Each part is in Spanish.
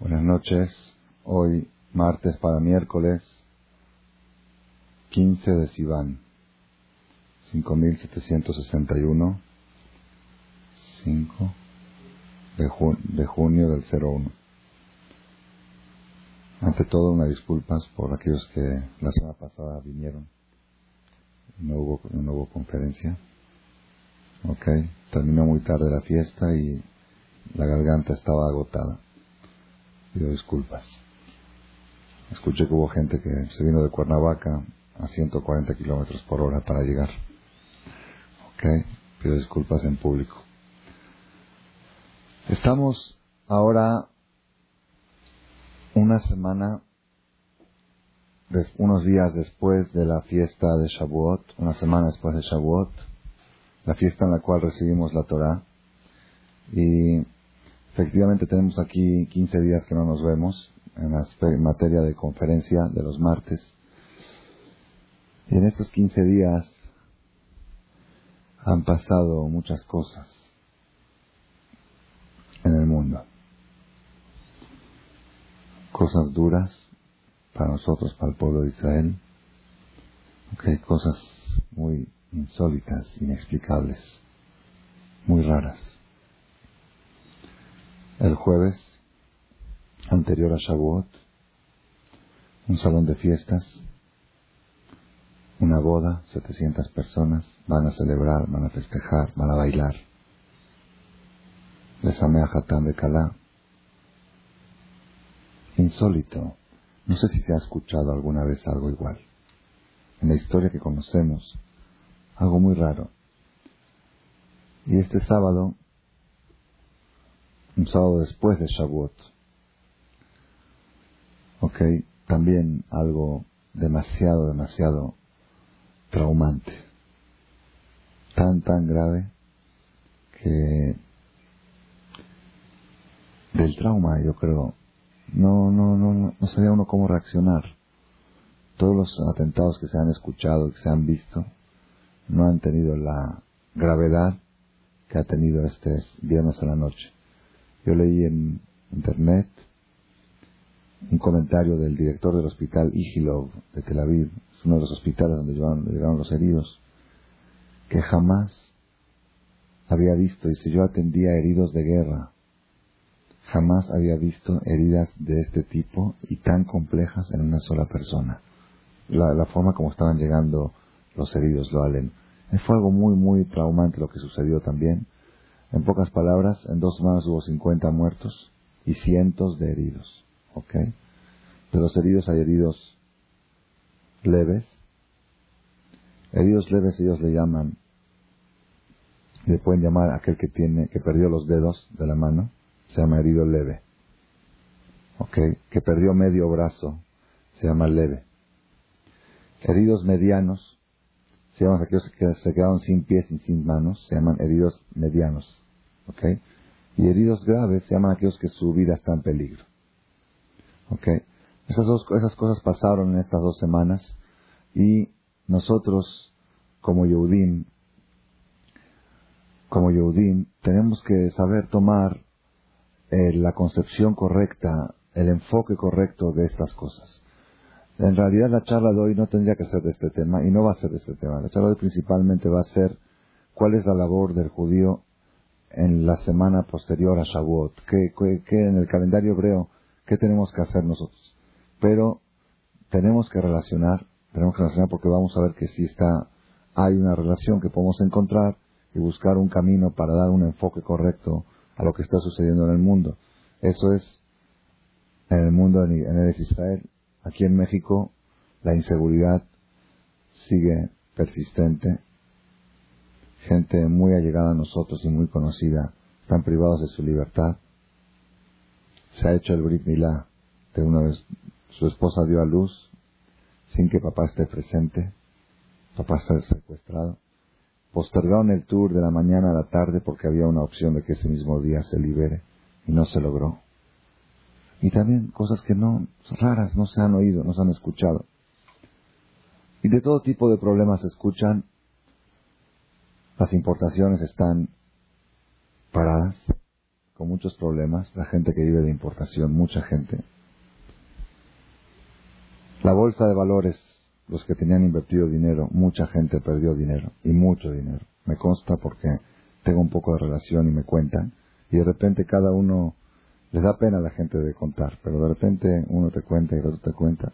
Buenas noches. Hoy, martes para miércoles, 15 de Sivan, 5761, 5 de, de junio del 01. Ante todo, una disculpas por aquellos que la semana pasada vinieron. No hubo, no hubo conferencia. Ok, terminó muy tarde la fiesta y la garganta estaba agotada. Pido disculpas. Escuché que hubo gente que se vino de Cuernavaca a 140 kilómetros por hora para llegar. Ok, pido disculpas en público. Estamos ahora una semana, unos días después de la fiesta de Shavuot, una semana después de Shavuot, la fiesta en la cual recibimos la Torah. Y Efectivamente tenemos aquí 15 días que no nos vemos en la materia de conferencia de los martes. Y en estos 15 días han pasado muchas cosas en el mundo. Cosas duras para nosotros, para el pueblo de Israel. Okay, cosas muy insólitas, inexplicables, muy raras el jueves anterior a Shavuot, un salón de fiestas, una boda, 700 personas, van a celebrar, van a festejar, van a bailar. Besamea Hatam de Kalá. Insólito. No sé si se ha escuchado alguna vez algo igual. En la historia que conocemos, algo muy raro. Y este sábado un sábado después de Shavuot. Ok, también algo demasiado, demasiado traumante. Tan, tan grave que del trauma yo creo no, no, no, no sabía uno cómo reaccionar. Todos los atentados que se han escuchado, y que se han visto, no han tenido la gravedad que ha tenido este viernes a la noche. Yo leí en internet un comentario del director del hospital Igilov de Tel Aviv, es uno de los hospitales donde llegaron, los heridos, que jamás había visto, y si yo atendía heridos de guerra, jamás había visto heridas de este tipo y tan complejas en una sola persona. La, la forma como estaban llegando los heridos, lo alen. Fue algo muy, muy traumante lo que sucedió también. En pocas palabras, en dos semanas hubo 50 muertos y cientos de heridos. ¿Ok? De los heridos hay heridos leves. Heridos leves ellos le llaman, le pueden llamar a aquel que tiene, que perdió los dedos de la mano, se llama herido leve. ¿Ok? Que perdió medio brazo, se llama leve. Heridos medianos, se llaman aquellos que se quedaron sin pies y sin manos, se llaman heridos medianos. Y heridos graves se llaman aquellos que su vida está en peligro. Esas, dos, esas cosas pasaron en estas dos semanas y nosotros, como Yehudim, como Yehudim, tenemos que saber tomar eh, la concepción correcta, el enfoque correcto de estas cosas. En realidad la charla de hoy no tendría que ser de este tema y no va a ser de este tema. La charla de hoy principalmente va a ser cuál es la labor del judío en la semana posterior a Shavuot, que, en el calendario hebreo, qué tenemos que hacer nosotros. Pero tenemos que relacionar, tenemos que relacionar porque vamos a ver que si está, hay una relación que podemos encontrar y buscar un camino para dar un enfoque correcto a lo que está sucediendo en el mundo. Eso es en el mundo en el Israel. Aquí en México la inseguridad sigue persistente gente muy allegada a nosotros y muy conocida, están privados de su libertad. Se ha hecho el Brit Milá de una vez, su esposa dio a luz sin que papá esté presente, papá está secuestrado. Postergaron el tour de la mañana a la tarde porque había una opción de que ese mismo día se libere y no se logró. Y también cosas que no, raras, no se han oído, no se han escuchado. Y de todo tipo de problemas se escuchan las importaciones están paradas, con muchos problemas, la gente que vive de importación, mucha gente. La bolsa de valores, los que tenían invertido dinero, mucha gente perdió dinero, y mucho dinero. Me consta porque tengo un poco de relación y me cuentan, y de repente cada uno les da pena a la gente de contar, pero de repente uno te cuenta y el otro te cuenta.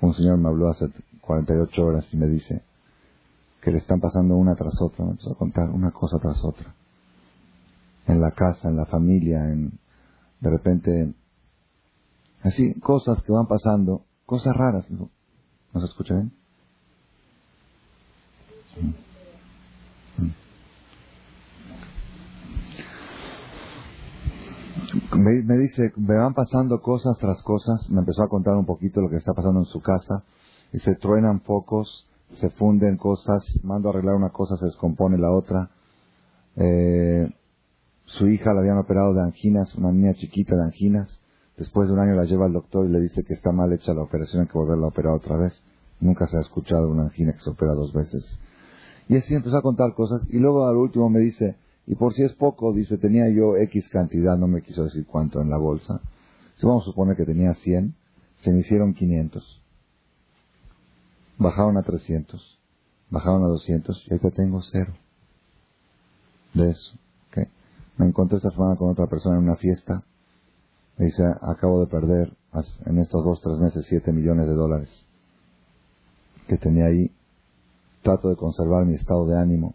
Un señor me habló hace 48 horas y me dice que le están pasando una tras otra, me empezó a contar una cosa tras otra. En la casa, en la familia, en, de repente, así, cosas que van pasando, cosas raras. ¿No se escucha bien? me, dice, me van pasando cosas tras cosas, me empezó a contar un poquito lo que está pasando en su casa, y se truenan focos, se funden cosas, mando a arreglar una cosa, se descompone la otra. Eh, su hija la habían operado de anginas, una niña chiquita de anginas, después de un año la lleva al doctor y le dice que está mal hecha la operación, hay que volverla a operar otra vez. Nunca se ha escuchado una angina que se opera dos veces. Y así empezó a contar cosas, y luego al último me dice, y por si es poco, dice, tenía yo X cantidad, no me quiso decir cuánto en la bolsa. Si vamos a suponer que tenía 100, se me hicieron 500. Bajaron a 300, bajaron a 200 y ahorita tengo cero. De eso. Me encontré esta semana con otra persona en una fiesta. Me dice, acabo de perder en estos dos, tres meses 7 millones de dólares que tenía ahí. Trato de conservar mi estado de ánimo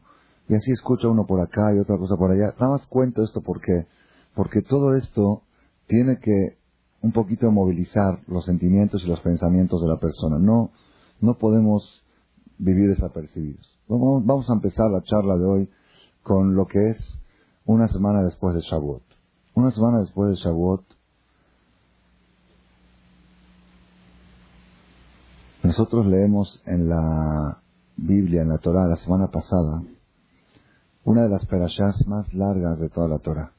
y así escucha uno por acá y otra cosa por allá. Nada más cuento esto porque, porque todo esto tiene que un poquito movilizar los sentimientos y los pensamientos de la persona. No, no podemos vivir desapercibidos. Vamos, a empezar la charla de hoy con lo que es una semana después de Shavuot. Una semana después de Shavuot, nosotros leemos en la Biblia, en la Torah, la semana pasada, una de las perashas más largas de toda la Torah.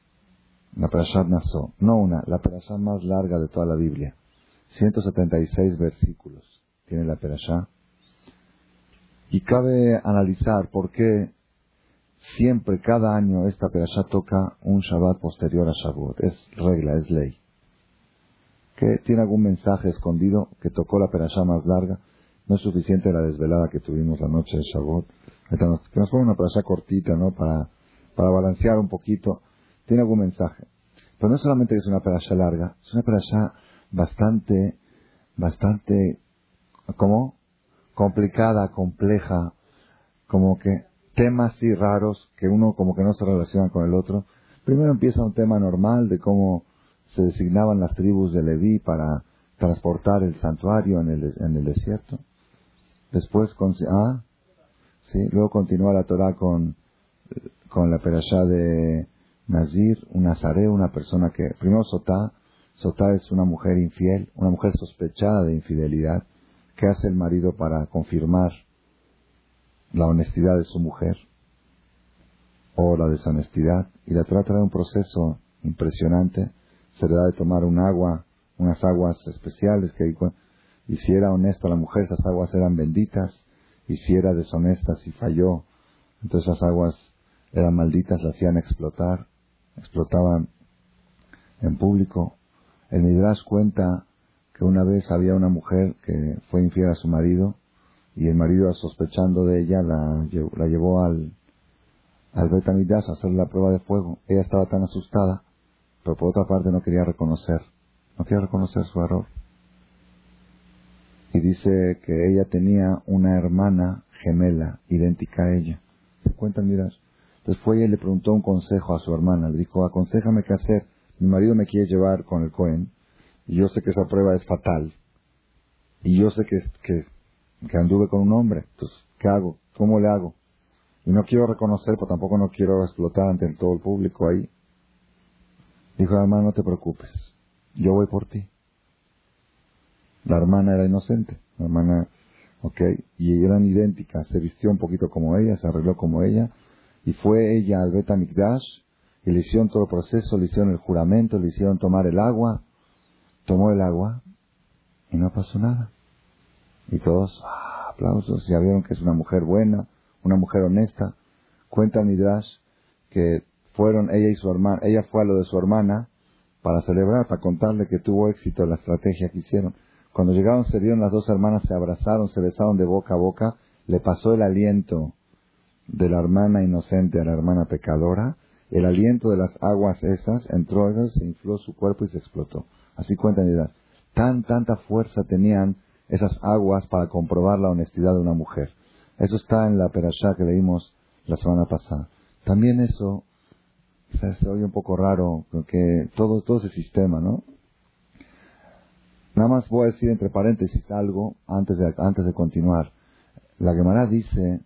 La perashat Naso. No una, la perashá más larga de toda la Biblia. 176 versículos tiene la perashá. Y cabe analizar por qué siempre, cada año, esta perashá toca un Shabbat posterior a Shavuot. Es regla, es ley. Que tiene algún mensaje escondido que tocó la perashá más larga. No es suficiente la desvelada que tuvimos la noche de Shavuot que nos pone una playa cortita, ¿no? Para, para balancear un poquito. Tiene algún mensaje. Pero no solamente es una playa larga, es una playa bastante, bastante, ¿cómo? Complicada, compleja, como que temas así raros que uno como que no se relaciona con el otro. Primero empieza un tema normal de cómo se designaban las tribus de Leví para transportar el santuario en el, en el desierto. Después, con, ah, ¿sí? Luego continúa la Torah con, con la perashá de Nazir, un nazaré, una persona que, primero Sotá, Sotá es una mujer infiel, una mujer sospechada de infidelidad. ¿Qué hace el marido para confirmar la honestidad de su mujer? O la deshonestidad. Y la Torah trae un proceso impresionante. Se le da de tomar un agua, unas aguas especiales que y si era honesta la mujer, esas aguas eran benditas y si era deshonesta, si falló, entonces las aguas eran malditas, la hacían explotar, explotaban en público. El Midrash cuenta que una vez había una mujer que fue infiel a su marido y el marido, sospechando de ella, la, llevó al, al Betamidash a hacer la prueba de fuego. Ella estaba tan asustada, pero por otra parte no quería reconocer, no quería reconocer su error y dice que ella tenía una hermana gemela idéntica a ella. ¿Se cuentan, miras? Entonces fue ella y le preguntó un consejo a su hermana. Le dijo, aconsejame qué hacer. Mi marido me quiere llevar con el Cohen y yo sé que esa prueba es fatal. Y yo sé que, que, que anduve con un hombre. Entonces, ¿qué hago? ¿Cómo le hago? Y no quiero reconocer, pero tampoco no quiero explotar ante todo el público ahí. Dijo, hermano, no te preocupes. Yo voy por ti. La hermana era inocente, la hermana, ok, y eran idénticas, se vistió un poquito como ella, se arregló como ella, y fue ella al Beta Mikdash, y le hicieron todo el proceso, le hicieron el juramento, le hicieron tomar el agua, tomó el agua, y no pasó nada. Y todos, ah, aplausos, ya vieron que es una mujer buena, una mujer honesta. Cuenta Midrash que fueron ella y su hermana, ella fue a lo de su hermana para celebrar, para contarle que tuvo éxito la estrategia que hicieron. Cuando llegaron, se vieron las dos hermanas, se abrazaron, se besaron de boca a boca, le pasó el aliento de la hermana inocente a la hermana pecadora, el aliento de las aguas esas entró, se infló su cuerpo y se explotó. Así cuentan edad. Tan, tanta fuerza tenían esas aguas para comprobar la honestidad de una mujer. Eso está en la perashá que leímos la semana pasada. También eso se oye un poco raro, porque todo, todo ese sistema, ¿no? Nada más voy a decir entre paréntesis algo antes de, antes de continuar. La Gemara dice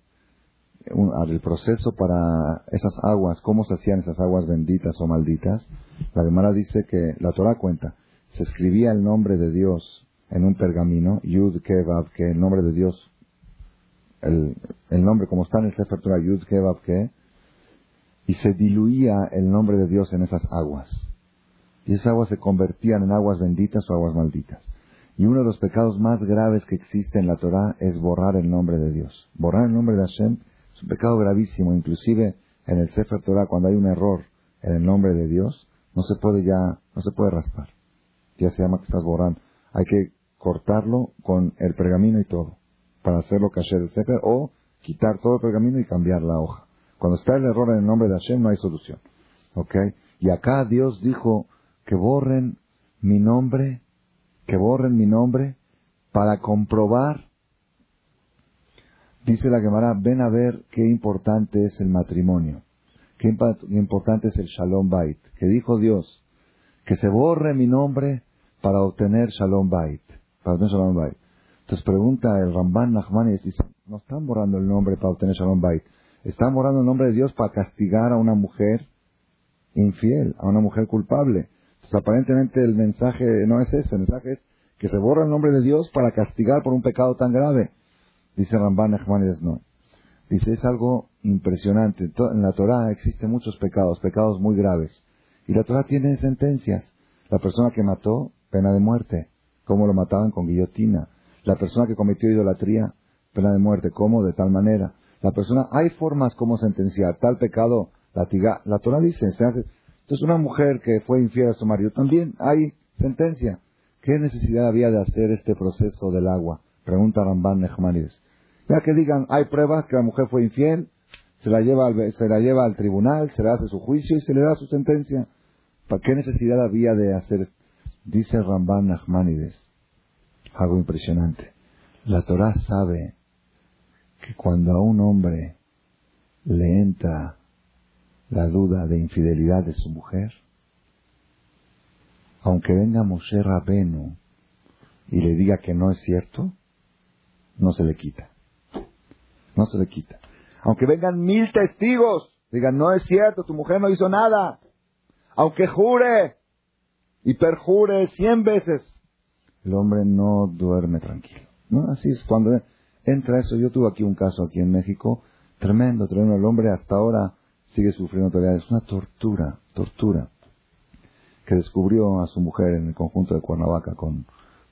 el proceso para esas aguas, cómo se hacían esas aguas benditas o malditas. La Gemara dice que la Torah cuenta, se escribía el nombre de Dios en un pergamino, Yud Kevav, que el nombre de Dios, el, el nombre como está en el Sefer Torah, Yud Kevav, que, y se diluía el nombre de Dios en esas aguas. Y esas aguas se convertían en aguas benditas o aguas malditas. Y uno de los pecados más graves que existe en la Torah es borrar el nombre de Dios. Borrar el nombre de Hashem es un pecado gravísimo. Inclusive en el Sefer Torah, cuando hay un error en el nombre de Dios, no se puede ya, no se puede raspar. Ya se llama que estás. Hay que cortarlo con el pergamino y todo, para hacerlo caer el Sefer, o quitar todo el pergamino y cambiar la hoja. Cuando está el error en el nombre de Hashem no hay solución. ¿Ok? Y acá Dios dijo que borren mi nombre, que borren mi nombre para comprobar Dice la Gemara, ven a ver qué importante es el matrimonio, qué importante es el Shalom Bait, que dijo Dios, que se borre mi nombre para obtener Shalom Bait, para obtener Shalom Bait. Entonces pregunta el Ramban Nachman y dice, no están borrando el nombre para obtener Shalom Bait, están borrando el nombre de Dios para castigar a una mujer infiel, a una mujer culpable. Entonces aparentemente el mensaje no es ese, el mensaje es que se borra el nombre de Dios para castigar por un pecado tan grave. Dice Ramban Nachmanides, no. Dice, es algo impresionante. En la Torah existen muchos pecados, pecados muy graves. Y la Torah tiene sentencias. La persona que mató, pena de muerte. ¿Cómo lo mataban? Con guillotina. La persona que cometió idolatría, pena de muerte. ¿Cómo? De tal manera. La persona, hay formas como sentenciar. Tal pecado, latiga. La Torah dice, se. Entonces una mujer que fue infiel a su marido, también hay sentencia. ¿Qué necesidad había de hacer este proceso del agua? Pregunta Ramban Nehmanides. Ya que digan, hay pruebas que la mujer fue infiel, se la lleva al, se la lleva al tribunal, se le hace su juicio y se le da su sentencia. ¿Para qué necesidad había de hacer? Dice Ramban Nachmanides, algo impresionante. La Torah sabe que cuando a un hombre le entra la duda de infidelidad de su mujer, aunque venga Moshe Rabenu y le diga que no es cierto, no se le quita. No se le quita. Aunque vengan mil testigos, digan, no es cierto, tu mujer no hizo nada. Aunque jure y perjure cien veces, el hombre no duerme tranquilo. ¿no? Así es, cuando entra eso, yo tuve aquí un caso aquí en México, tremendo, tremendo, el hombre hasta ahora sigue sufriendo todavía, es una tortura, tortura, que descubrió a su mujer en el conjunto de Cuernavaca con,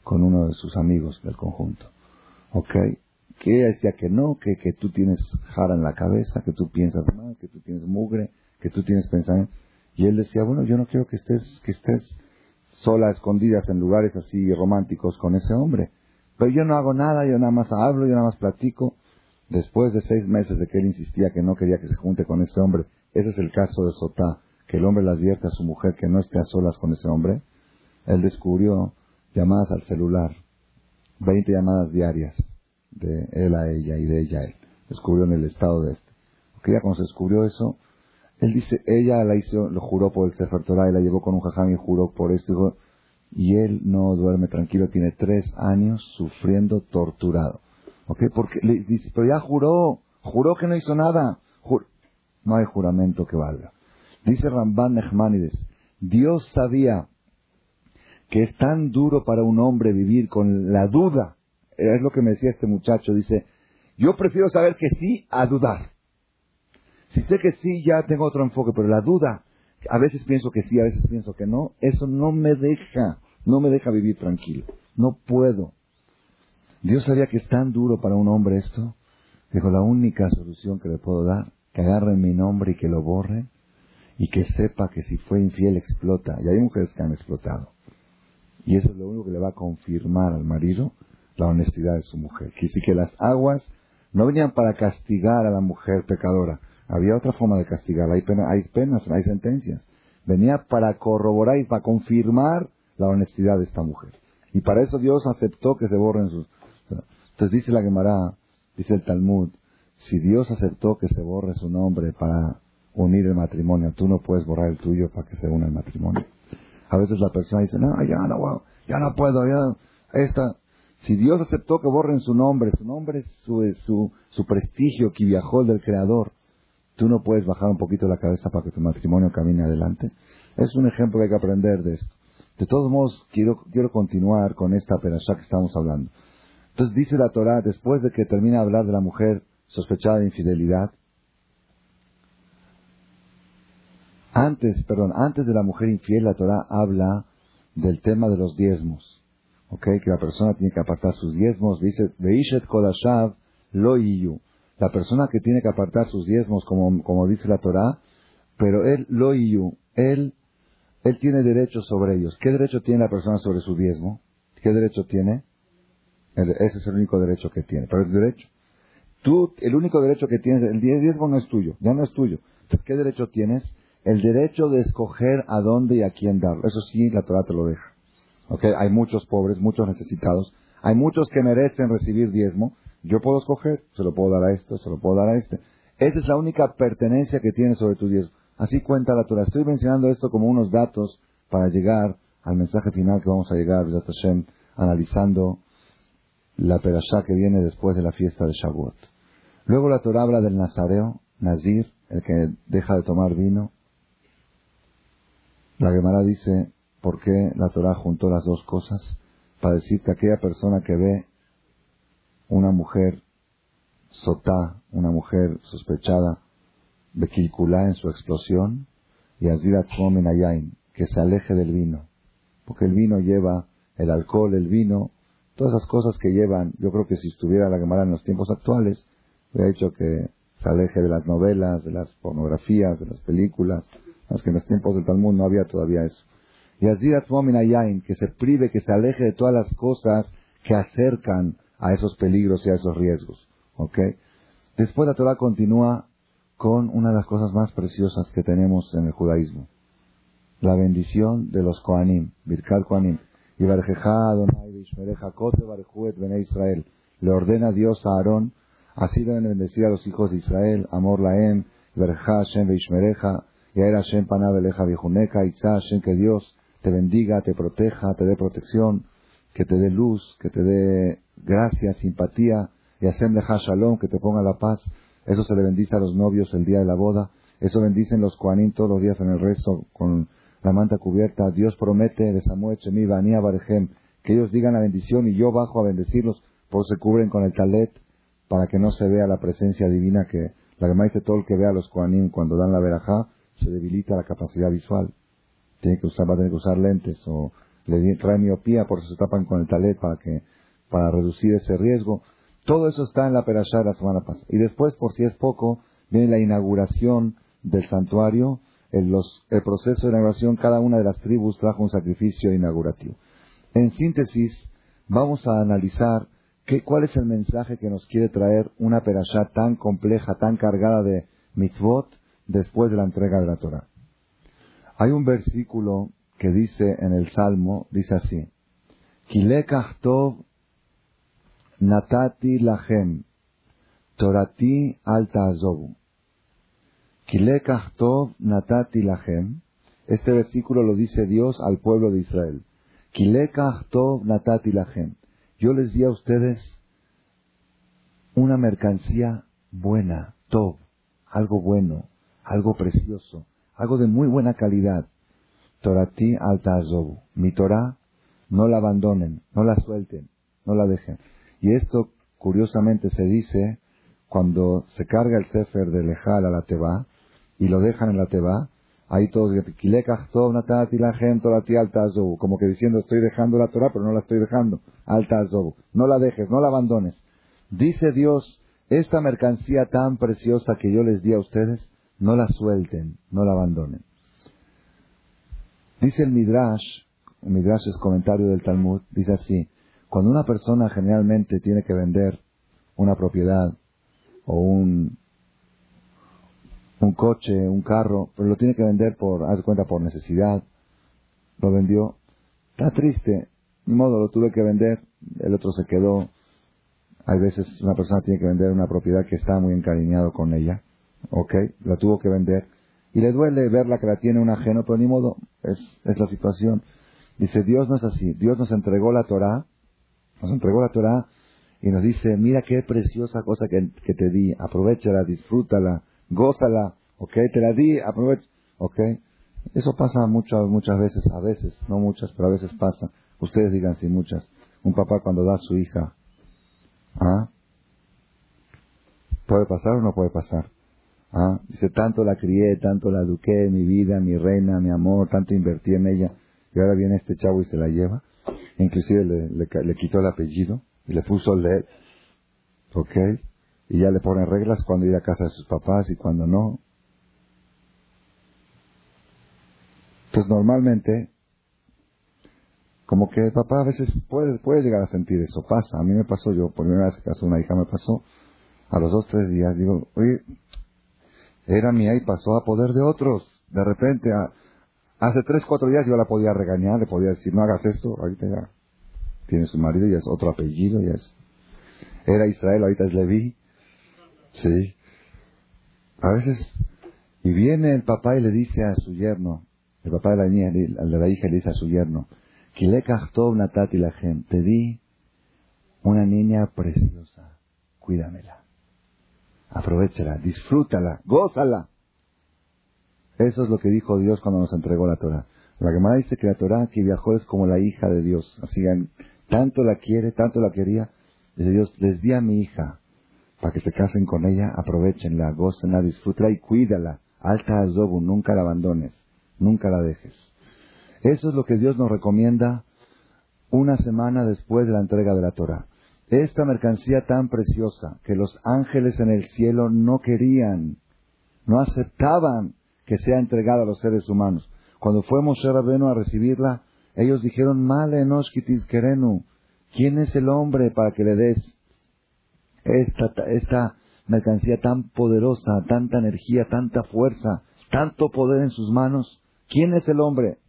con uno de sus amigos del conjunto. ¿Ok? Que ella decía que no, que, que tú tienes jara en la cabeza, que tú piensas mal, que tú tienes mugre, que tú tienes pensamiento. Y él decía, bueno, yo no quiero que estés, que estés sola, escondidas en lugares así románticos con ese hombre. Pero yo no hago nada, yo nada más hablo, yo nada más platico. Después de seis meses de que él insistía que no quería que se junte con ese hombre, ese es el caso de Sotá, que el hombre le advierte a su mujer que no esté a solas con ese hombre. Él descubrió llamadas al celular, 20 llamadas diarias de él a ella y de ella a él. Descubrió en el estado de este. Porque ya cuando se descubrió eso, él dice, ella la hizo, lo juró por el Sefer Torah y la llevó con un jajam y juró por esto. Y, él no duerme tranquilo, tiene tres años sufriendo torturado. ¿Ok? Porque le dice, pero ya juró, juró que no hizo nada. no hay juramento que valga. Dice Ramban Nechmanides, Dios sabía que es tan duro para un hombre vivir con la duda es lo que me decía este muchacho, dice, yo prefiero saber que sí a dudar. Si sé que sí, ya tengo otro enfoque, pero la duda, a veces pienso que sí, a veces pienso que no, eso no me deja, no me deja vivir tranquilo. No puedo. Dios sabía que es tan duro para un hombre esto. Dijo, la única solución que le puedo dar, que agarren mi nombre y que lo borren. y que sepa que si fue infiel explota. Y hay mujeres que han explotado. Y eso es lo único que le va a confirmar al marido la honestidad de su mujer. Que sí que las aguas no venían para castigar a la mujer pecadora. Había otra forma de castigar. Hay, hay penas, hay sentencias. Venía para corroborar y para confirmar la honestidad de esta mujer. Y para eso Dios aceptó que se borren sus... Entonces dice la Gemara, dice el Talmud, si Dios aceptó que se borre su nombre para unir el matrimonio, tú no puedes borrar el tuyo para que se una el matrimonio. A veces la persona dice, no, ya no, ya no puedo, ya, esta, si Dios aceptó que borren su nombre, su nombre es su, su, su prestigio que viajó del Creador, tú no puedes bajar un poquito la cabeza para que tu matrimonio camine adelante. Es un ejemplo que hay que aprender de esto. De todos modos, quiero, quiero continuar con esta perashá que estamos hablando. Entonces dice la Torah, después de que termina de hablar de la mujer sospechada de infidelidad, Antes, perdón, antes de la mujer infiel, la Torah habla del tema de los diezmos. ¿Ok? Que la persona tiene que apartar sus diezmos. Dice, Veishet Kodashav lo La persona que tiene que apartar sus diezmos, como, como dice la Torah, pero él lo Él, él tiene derecho sobre ellos. ¿Qué derecho tiene la persona sobre su diezmo? ¿Qué derecho tiene? ese es el único derecho que tiene. Pero es derecho. Tú, el único derecho que tienes, el diezmo no es tuyo, ya no es tuyo. Entonces, ¿qué derecho tienes? el derecho de escoger a dónde y a quién darlo. Eso sí, la Torah te lo deja. ¿Okay? Hay muchos pobres, muchos necesitados. Hay muchos que merecen recibir diezmo. Yo puedo escoger, se lo puedo dar a esto, se lo puedo dar a este. Esa es la única pertenencia que tienes sobre tu diezmo. Así cuenta la Torah. Estoy mencionando esto como unos datos para llegar al mensaje final que vamos a llegar, Hashem, analizando la perashá que viene después de la fiesta de Shavuot. Luego la Torah habla del Nazareo, Nazir, el que deja de tomar vino, la Gemara dice, ¿por qué la Torah juntó las dos cosas? Para decir que aquella persona que ve una mujer sotá, una mujer sospechada de Kilkulá en su explosión, y Azirat Ayain, que se aleje del vino. Porque el vino lleva, el alcohol, el vino, todas esas cosas que llevan, yo creo que si estuviera la Gemara en los tiempos actuales, hubiera dicho que se aleje de las novelas, de las pornografías, de las películas, es que en los tiempos del Talmud no había todavía eso. Que se prive, que se aleje de todas las cosas que acercan a esos peligros y a esos riesgos. ¿Ok? Después la Torah continúa con una de las cosas más preciosas que tenemos en el judaísmo. La bendición de los Koanim, Birkat Koanim. Y Israel. Le ordena Dios a Aarón, así deben bendecir a los hijos de Israel, Amor Laem, Berja Shem Beishmereja, y era Hashem Panabeleja Vijuneca, Isa Hashem, que Dios te bendiga, te proteja, te dé protección, que te dé luz, que te dé gracia, simpatía, y Hashem Leja Shalom, que te ponga la paz. Eso se le bendice a los novios el día de la boda. Eso bendicen los Koanim todos los días en el rezo con la manta cubierta. Dios promete de Samuel Chemi Bania Barejem que ellos digan la bendición y yo bajo a bendecirlos, por se cubren con el talet para que no se vea la presencia divina que la que dice todo el que vea a los Koanim cuando dan la verajá se debilita la capacidad visual. Tiene que usar, va a tener que usar lentes o le trae miopía, por eso se tapan con el talet para que, para reducir ese riesgo. Todo eso está en la perashá de la semana pasada. Y después, por si es poco, viene la inauguración del santuario. El proceso de inauguración, cada una de las tribus trajo un sacrificio inaugurativo. En síntesis, vamos a analizar qué, cuál es el mensaje que nos quiere traer una perashá tan compleja, tan cargada de mitzvot, después de la entrega de la Torah. Hay un versículo que dice en el Salmo, dice así, Tov natati lahem, torati alta azobu. Natati lahem. Este versículo lo dice Dios al pueblo de Israel. Tov natati lahem. Yo les di a ustedes una mercancía buena, Tov, algo bueno, algo precioso, algo de muy buena calidad. Torati alta azobu. Mi Torah, no la abandonen, no la suelten, no la dejen. Y esto, curiosamente, se dice cuando se carga el Sefer de Lejal a la Teba y lo dejan en la Teba, ahí todos como que diciendo estoy dejando la Torah, pero no la estoy dejando, alta. No la dejes, no la abandones. Dice Dios, esta mercancía tan preciosa que yo les di a ustedes, no la suelten, no la abandonen. Dice el Midrash, el Midrash es comentario del Talmud, dice así, cuando una persona generalmente tiene que vender una propiedad o un, un coche, un carro, pero lo tiene que vender por, haz cuenta, por necesidad, lo vendió, está triste, ni modo, lo tuve que vender, el otro se quedó, hay veces una persona tiene que vender una propiedad que está muy encariñado con ella, ok, la tuvo que vender, y le duele verla que la tiene un ajeno, pero ni modo, es, es la situación. Dice, Dios no es así. Dios nos entregó la Torah, nos entregó la Torah y nos dice, mira qué preciosa cosa que, que te di, aprovechala, disfrútala, gózala, ok, te la di, aprovecha, ok. Eso pasa muchas, muchas veces, a veces, no muchas, pero a veces pasa. Ustedes digan si muchas. Un papá cuando da a su hija, ¿ah? ¿Puede pasar o no puede pasar? ¿Ah? Dice, tanto la crié, tanto la eduqué, mi vida, mi reina, mi amor, tanto invertí en ella, y ahora viene este chavo y se la lleva. Inclusive le, le, quitó el apellido y le puso él. ¿Ok? Y ya le pone reglas cuando ir a casa de sus papás y cuando no. Entonces normalmente, como que el papá a veces puede, puede llegar a sentir eso, pasa. A mí me pasó, yo por primera vez que casó una hija me pasó, a los dos, tres días, digo, oye, era mía y pasó a poder de otros. De repente, hace tres, cuatro días yo la podía regañar, le podía decir, no hagas esto, ahorita ya tiene su marido, y es otro apellido, ya es. Era Israel, ahorita es Leví. Sí. A veces, y viene el papá y le dice a su yerno, el papá de la niña, de la hija le dice a su yerno, te di una niña preciosa, cuídamela. Aprovechala, disfrútala, gózala. Eso es lo que dijo Dios cuando nos entregó la Torah. La Gemara dice que la Torah que viajó es como la hija de Dios. Así, tanto la quiere, tanto la quería. Dice Dios, les di a mi hija para que se casen con ella, aprovechenla, gócenla, disfrútala y cuídala. Alta azobu, nunca la abandones, nunca la dejes. Eso es lo que Dios nos recomienda una semana después de la entrega de la Torah esta mercancía tan preciosa que los ángeles en el cielo no querían, no aceptaban que sea entregada a los seres humanos. Cuando fue Moshe Rabenu a recibirla, ellos dijeron, Male enoshkitis kerenu, ¿quién es el hombre para que le des esta, esta mercancía tan poderosa, tanta energía, tanta fuerza, tanto poder en sus manos? ¿Quién es el hombre?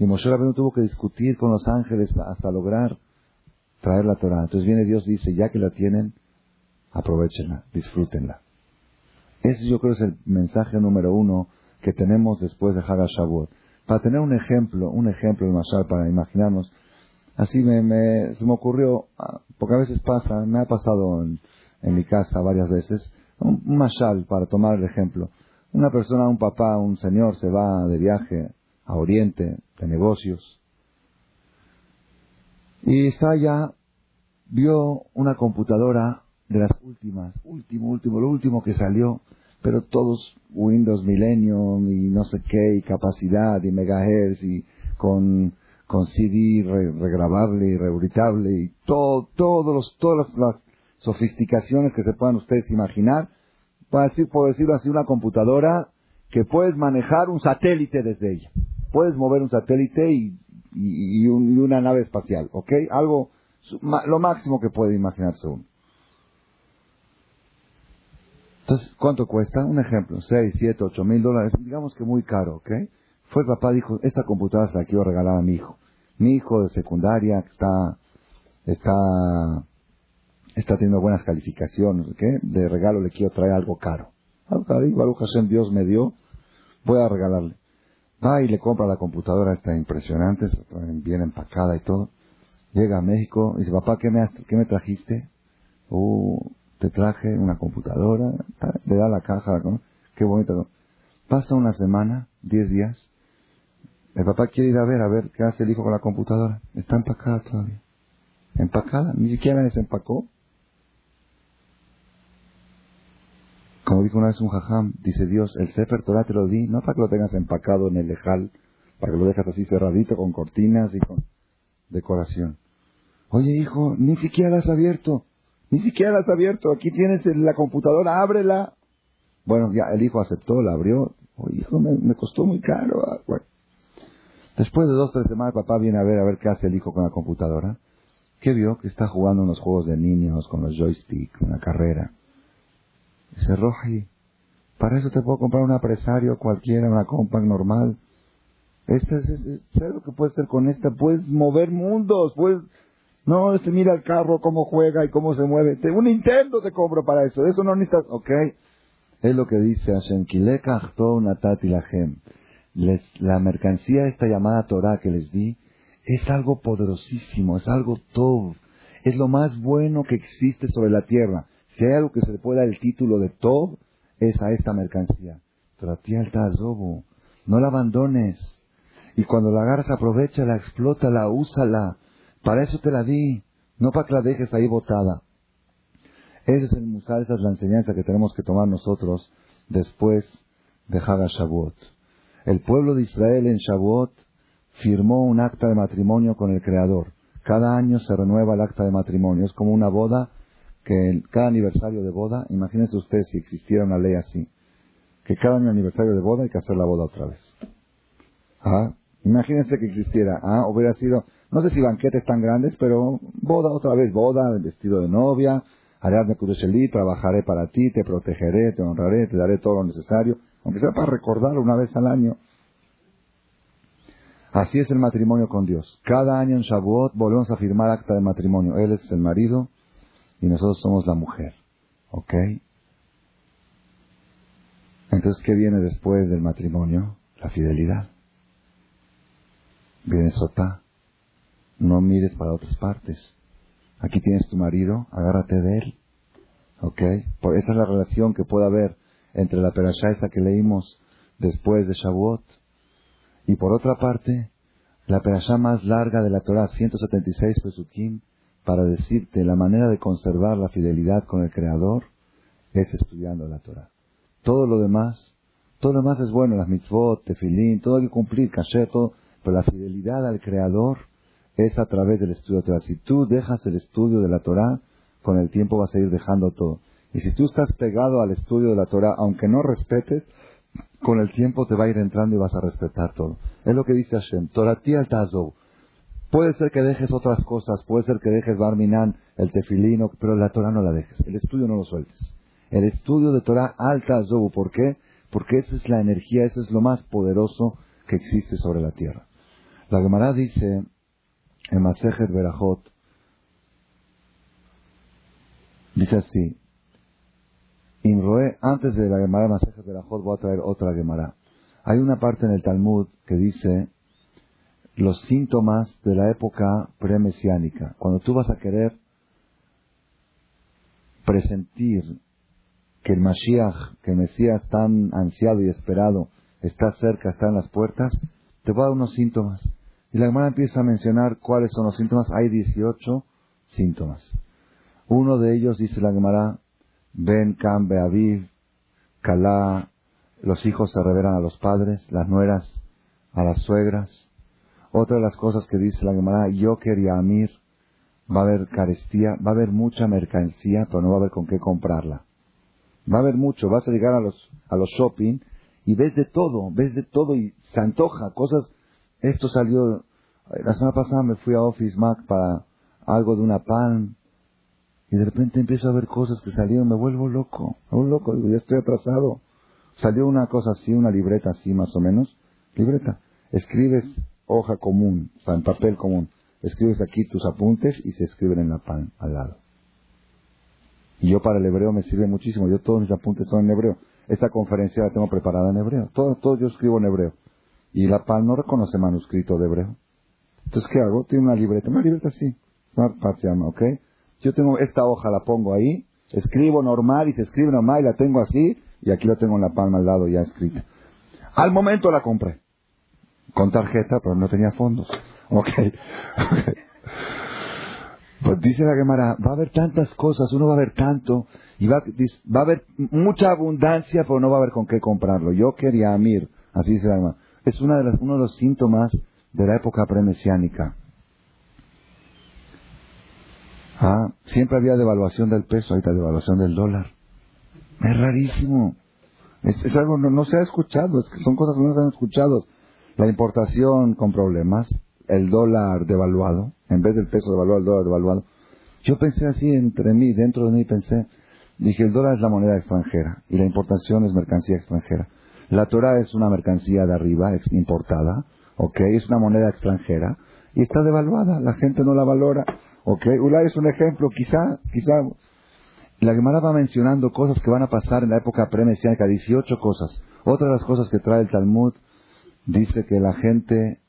Y Moshe Rabenu tuvo que discutir con los ángeles hasta lograr traer la Torah. Entonces viene Dios y dice, ya que la tienen, aprovechenla, disfrútenla. Ese yo creo es el mensaje número uno que tenemos después de Haga Shavuot. Para tener un ejemplo, un ejemplo de Mashal, para imaginarnos, así me, me, se me ocurrió, ah, porque a veces pasa, me ha pasado en, mi casa varias veces, un, un Mashal para tomar el ejemplo. Una persona, un papá, un señor se va de viaje a Oriente, de negocios, y está allá, vio una computadora de las últimas, último, último, lo último que salió, pero todos Windows Millennium y no sé qué, y capacidad y megahertz y con, con CD regrabable y reuritable y todo, todos los, todas las, sofisticaciones que se puedan ustedes imaginar. Para decir, puedo decirlo así, una computadora que puedes manejar un satélite desde ella. Puedes mover un satélite y y, una nave espacial, ¿ok? Algo, lo máximo que puede imaginarse uno. Entonces, ¿cuánto cuesta? Un ejemplo, 6, 7, 8 mil dólares, digamos que muy caro, ¿ok? Fue el papá, dijo, esta computadora se la quiero regalar a mi hijo. Mi hijo de secundaria está, está, está teniendo buenas calificaciones, ¿ok? De regalo le quiero traer algo caro. Algo caro, Dios me dio, voy a regalarle. Va y le compra la computadora, está impresionante, bien empacada y todo. Llega a México y dice, papá, ¿qué me, qué me trajiste? Uh, te traje una computadora, le da la caja, qué bonito. Pasa una semana, diez días, el papá quiere ir a ver, a ver qué hace el hijo con la computadora. Está empacada todavía. Empacada, ni siquiera desempacó. Como dijo una vez un jajam, dice Dios, el Sefer Torah te lo di, no para que lo tengas empacado en el lejal, para que lo dejas así cerradito con cortinas y con decoración. Oye hijo, ni siquiera la has abierto, ni siquiera la has abierto, aquí tienes la computadora, ábrela. Bueno, ya el hijo aceptó, la abrió. Oye hijo, me, costó muy caro. Ah, Después de dos, tres semanas, papá viene a ver a ver qué hace el hijo con la computadora. ¿Qué vio? Que está jugando unos juegos de niños con los joysticks, una carrera. Dice, Roji, para eso te puedo comprar un apresario cualquiera, una compact normal. Este es, es, lo que puedes hacer con esta? Puedes mover mundos, puedes... No, este mira el carro, cómo juega y cómo se mueve. un Nintendo te compro para eso. Eso no necesitas... Ok. Es lo que dice Hashem. Les, la mercancía, esta llamada Torah que les di, es algo poderosísimo, es algo todo. Es lo más bueno que existe sobre la tierra. Si hay algo que se le puede dar el título de todo, es a esta mercancía. Tratia el robo. No la abandones. Y cuando la agarras, aprovechala, explótala, úsala. Para eso te la di. No para que la dejes ahí botada. Es el esa es la enseñanza que tenemos que tomar nosotros después de Haga Shavuot. El pueblo de Israel en Shavuot firmó un acta de matrimonio con el Creador. Cada año se renueva el acta de matrimonio. Es como una boda que cada aniversario de boda, imagínense ustedes si existiera una ley así, que cada año aniversario de boda hay que hacer la boda otra vez. ¿Ah? Imagínense que existiera, ¿ah? hubiera sido, no sé si banquetes tan grandes, pero boda otra vez, boda, vestido de novia, haré Kudusheli, trabajaré para ti, te protegeré, te honraré, te daré todo lo necesario, aunque sea para recordarlo una vez al año. Así es el matrimonio con Dios. Cada año en Shavuot volvemos a firmar acta de matrimonio. Él es el marido y nosotros somos la mujer. ¿Ok? Entonces, ¿qué viene después del matrimonio? La fidelidad. Viene Sotá. No mires para otras partes. Aquí tienes tu marido, agárrate de él. ¿Ok? Por esa es la relación que puede haber entre la perashá esa que leímos después de Shavuot. Y por otra parte, la perashá más larga de la Torah, 176 Pesukim, para decirte la manera de conservar la fidelidad con el Creador es estudiando la Torah. Todo lo demás, todo lo demás es bueno, las mitzvot, tefilín, todo hay que cumplir, kasher, todo, pero la fidelidad al Creador es a través del estudio de la Torah. Si tú dejas el estudio de la Torah, con el tiempo vas a ir dejando todo. Y si tú estás pegado al estudio de la Torah, aunque no respetes, con el tiempo te va a ir entrando y vas a respetar todo. Es lo que dice Hashem. Torah al Tazov. Puede ser que dejes otras cosas, puede ser que dejes Barminan, el tefilino, pero la Torah no la dejes. El estudio no lo sueltes. El estudio de Torah al Tazov. ¿Por qué? Porque esa es la energía, ese es lo más poderoso que existe sobre la tierra. La Gemara dice en Masejet Berajot, dice así, Imroe, antes de la Gemara Masejet Berajot voy a traer otra Gemara. Hay una parte en el Talmud que dice los síntomas de la época premesiánica. Cuando tú vas a querer presentir que el Mashiach, que el Mesías tan ansiado y esperado, está cerca, está en las puertas, te va a dar unos síntomas. Y la hermana empieza a mencionar cuáles son los síntomas. Hay 18 síntomas. Uno de ellos, dice la Gemara, Ben, Kam, Beaviv, Kalá, los hijos se revelan a los padres, las nueras a las suegras. Otra de las cosas que dice la Gemara, Yoker y Amir, va a haber carestía, va a haber mucha mercancía, pero no va a haber con qué comprarla. Va a haber mucho, vas a llegar a los, a los shopping y ves de todo, ves de todo y se antoja, cosas esto salió, la semana pasada me fui a Office Mac para algo de una pan y de repente empiezo a ver cosas que salieron, me vuelvo loco, me vuelvo loco, digo, ya estoy atrasado. Salió una cosa así, una libreta así más o menos, libreta. Escribes hoja común, o sea, en papel común. Escribes aquí tus apuntes y se escriben en la pan al lado. Y yo para el hebreo me sirve muchísimo, yo todos mis apuntes son en hebreo. Esta conferencia la tengo preparada en hebreo, todo, todo yo escribo en hebreo. Y la PAL no reconoce manuscrito de hebreo. Entonces, ¿qué hago? Tiene una libreta, una libreta así. Smartpad se llama, ¿ok? Yo tengo esta hoja, la pongo ahí, escribo normal y se escribe normal y la tengo así y aquí la tengo en la palma al lado ya escrita. Al momento la compré. Con tarjeta, pero no tenía fondos. Ok. Pues dice la Gemara, va a haber tantas cosas, uno va a ver tanto, y va, va a haber mucha abundancia, pero no va a haber con qué comprarlo. Yo quería Amir, así dice la Gemara es una uno de los síntomas de la época premesiánica. Ah, siempre había devaluación del peso, ahorita devaluación del dólar. Es rarísimo. Es, algo no, no, se ha escuchado, es que son cosas que no se han escuchado. la importación con problemas, el dólar devaluado, en vez del peso devaluado, el dólar devaluado. Yo pensé así entre mí, dentro de mí pensé, dije, el dólar es la moneda extranjera y la importación es mercancía extranjera. La Torah es una mercancía de arriba, importada, ok, es una moneda extranjera y está devaluada, la gente no la valora, ok. Ulay es un ejemplo, quizá, quizá, la Gemara va mencionando cosas que van a pasar en la época premesiánica, 18 cosas. Otra de las cosas que trae el Talmud dice que la gente,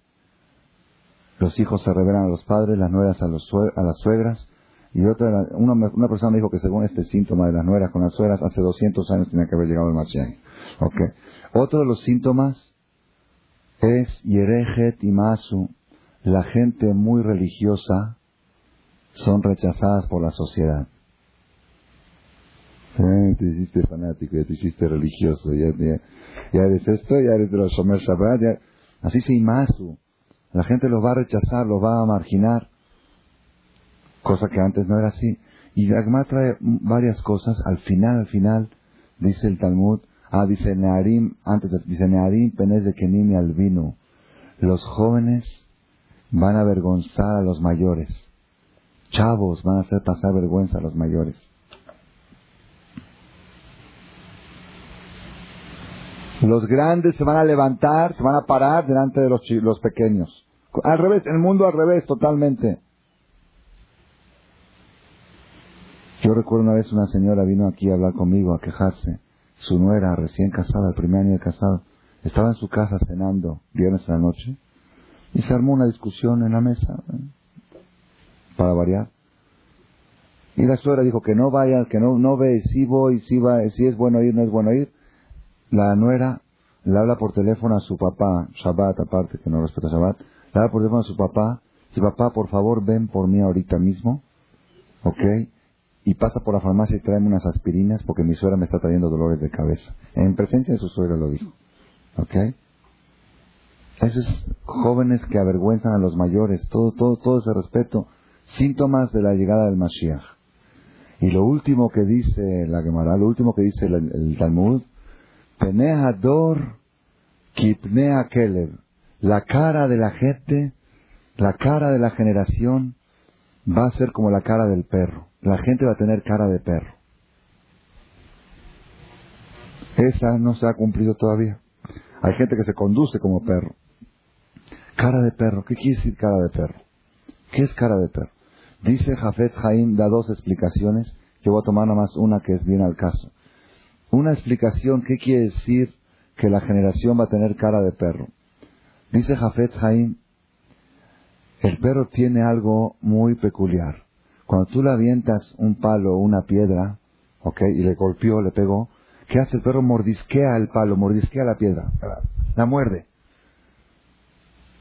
los hijos se revelan a los padres, las nueras a, los, a las suegras, y otra, una, una, persona me dijo que según este síntoma de las nueras con las suegras, hace 200 años tenía que haber llegado el Mashiach. Okay. Otro de los síntomas es Yerejet y Masu. La gente muy religiosa son rechazadas por la sociedad. Eh, te hiciste fanático, ya te hiciste religioso, ya, ya, eres esto, ya eres de los Shomer Shabbat, ya. así se Imasu. La gente lo va a rechazar, lo va a marginar, cosa que antes no era así. Y Agma trae varias cosas, al final, al final, dice el Talmud, ah, dice Nearim, antes dice Nearim, Penez de Kenim y Albino. Los jóvenes van a avergonzar a los mayores. Chavos van a hacer pasar vergüenza a los mayores. Los grandes se van a levantar, se van a parar delante de los, los pequeños. Al revés, el mundo al revés, totalmente. Yo recuerdo una vez una señora vino aquí a hablar conmigo, a quejarse. Su nuera, recién casada, el primer año de casado, estaba en su casa cenando, viernes en la noche, y se armó una discusión en la mesa, ¿eh? para variar. Y la suegra dijo que no vaya, que no, no ve si voy, si va, si es bueno ir, no es bueno ir. La nuera le habla por teléfono a su papá, Shabbat aparte, que no respeta Shabbat, le habla por teléfono a su papá, y papá, por favor, ven por mí ahorita mismo, ¿ok? Y pasa por la farmacia y tráeme unas aspirinas porque mi suegra me está trayendo dolores de cabeza. En presencia de su suegra lo dijo, ¿ok? Esos jóvenes que avergüenzan a los mayores, todo, todo, todo ese respeto, síntomas de la llegada del Mashiach. Y lo último que dice la Gemara, lo último que dice el, el Talmud, Penehador Kipnea Kelev. La cara de la gente, la cara de la generación va a ser como la cara del perro. La gente va a tener cara de perro. Esa no se ha cumplido todavía. Hay gente que se conduce como perro. Cara de perro. ¿Qué quiere decir cara de perro? ¿Qué es cara de perro? Dice Jafet Jaim, da dos explicaciones. Yo voy a tomar nada más una que es bien al caso una explicación qué quiere decir que la generación va a tener cara de perro. Dice Jafet Haim, el perro tiene algo muy peculiar. Cuando tú le avientas un palo o una piedra, ¿ok? Y le golpeó, le pegó, ¿qué hace el perro? Mordisquea el palo, mordisquea la piedra, la muerde.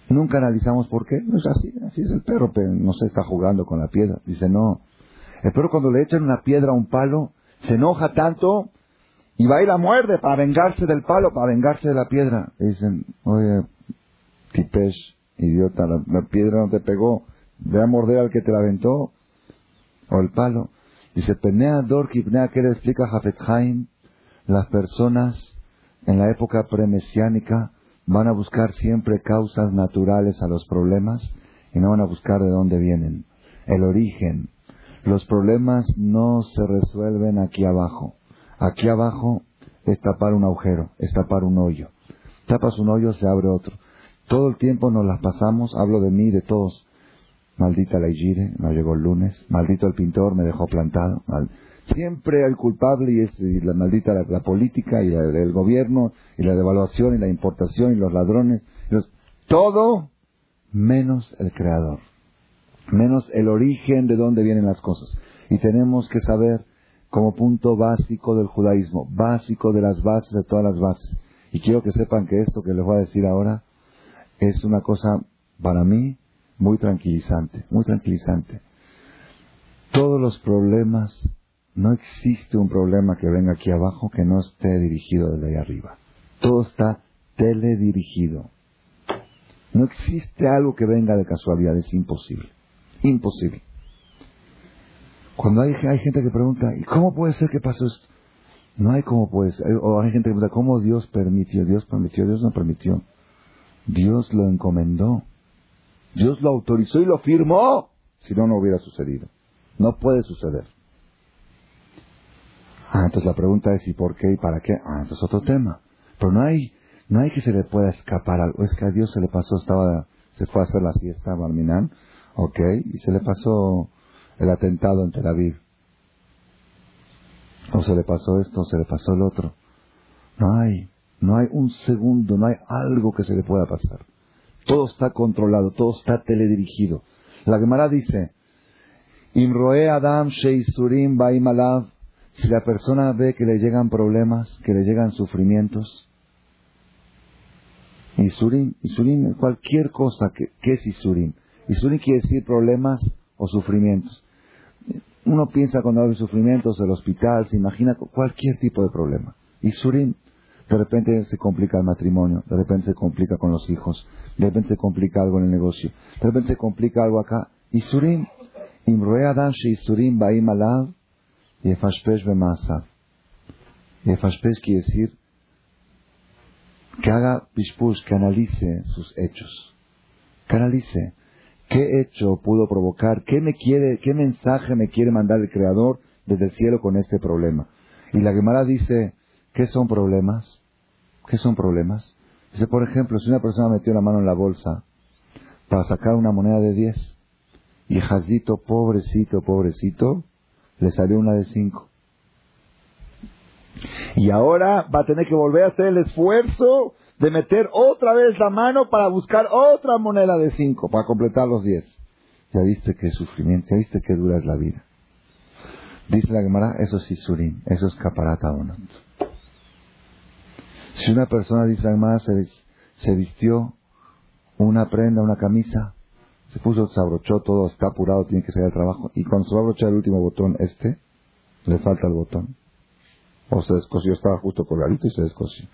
Nunca analizamos por qué. No es así, así es el perro, pero no se está jugando con la piedra. Dice, no. El perro cuando le echan una piedra a un palo, se enoja tanto y va y la muerde para vengarse del palo, para vengarse de la piedra. dicen, oye, tipesh, idiota, la, piedra no te pegó, ve a morder al que te la aventó, o el palo. Dice, Penea Dorki, Penea que le explica Jafet Haim, las personas en la época premesiánica van a buscar siempre causas naturales a los problemas y no van a buscar de dónde vienen. El origen. Los problemas no se resuelven aquí abajo. Aquí abajo es tapar un agujero, es tapar un hoyo. Tapas un hoyo, se abre otro. Todo el tiempo nos las pasamos, hablo de mí, de todos. Maldita la Igire, no llegó el lunes. Maldito el pintor, me dejó plantado. Siempre el culpable y, es, la maldita la, política y el gobierno y la devaluación y la importación y los ladrones. todo menos el creador. Menos el origen de dónde vienen las cosas. Y tenemos que saber como punto básico del judaísmo, básico de las bases de todas las bases. Y quiero que sepan que esto que les voy a decir ahora es una cosa para mí muy tranquilizante, muy tranquilizante. Todos los problemas, no existe un problema que venga aquí abajo que no esté dirigido desde ahí arriba. Todo está teledirigido. No existe algo que venga de casualidad, es imposible. Imposible. Cuando hay, hay gente que pregunta, ¿y cómo puede ser que pasó esto? No hay cómo puede ser. O hay gente que pregunta, ¿cómo Dios permitió? Dios permitió, Dios no permitió. Dios lo encomendó. Dios lo autorizó y lo firmó. Si no, no hubiera sucedido. No puede suceder. Ah, entonces la pregunta es ¿y por qué y para qué? Ah, entonces otro tema. Pero no hay, no hay que se le pueda escapar algo. Es que a Dios se le pasó, estaba, se fue a hacer la siesta a Barminán, ok, y se le pasó el atentado en Tel Aviv. O se le pasó esto, o se le pasó el otro. No hay, no hay un segundo, no hay algo que se le pueda pasar. Todo está controlado, todo está teledirigido. La Gemara dice, Imroe Adam Sheisurim Baimalav, si la persona ve que le llegan problemas, que le llegan sufrimientos, Isurim, Isurim, cualquier cosa, que, ¿qué es Isurim? Isurim quiere decir problemas o sufrimientos. Uno piensa cuando hay sufrimientos del hospital, se imagina cualquier tipo de problema. Isurim, de repente se complica el matrimonio, de repente se complica con los hijos, de repente se complica algo en el negocio, de repente se complica algo acá. Isurim, Imroe Adam Sheisurim Baim Alav, Yefashpesh Bemaasav. Yefashpesh quiere decir que haga pishpush, que analice sus hechos. Que analice qué hecho pudo provocar, qué me quiere, qué mensaje me quiere mandar el Creador desde el cielo con este problema. Y la Gemara dice, ¿qué son problemas? ¿Qué son problemas? Dice, por ejemplo, si una persona metió la mano en la bolsa para sacar una moneda de 10 y Jazito, pobrecito, pobrecito, le salió una de 5. Y ahora va a tener que volver a hacer el esfuerzo de meter otra vez la mano para buscar otra moneda de 5 para completar los 10. Ya viste qué sufrimiento, ya viste qué dura es la vida. Dice la Gemara, eso es Isurim, eso es caparata uno. Si una persona, dice Gemara, se, se vistió una prenda, una camisa, se puso, se abrochó todo, está apurado, tiene que salir al trabajo, y cuando se va a abrochar el último botón, este, le falta el botón. O se descosió, estaba justo colgadito y se descosió.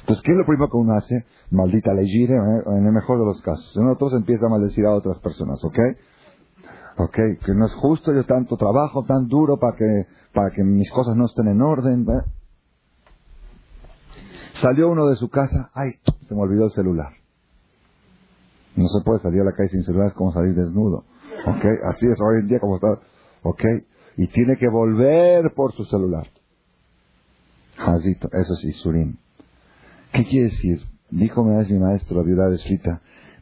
Entonces, ¿qué es lo primero que uno hace? Maldita legire, ¿eh? en el mejor de los casos. Uno todos empieza a maldecir a otras personas, ¿ok? Ok, que no es justo yo tanto trabajo, tan duro para que, para que mis cosas no estén en orden. ¿eh? Salió uno de su casa, ay, se me olvidó el celular. No se puede salir a la calle sin celular, es como salir desnudo. ¿Ok? Así es hoy en día como está. ¿Ok? Y tiene que volver por su celular. Hazito, eso es Isurim. ¿Qué quiere decir? Dijo mi maestro, viuda de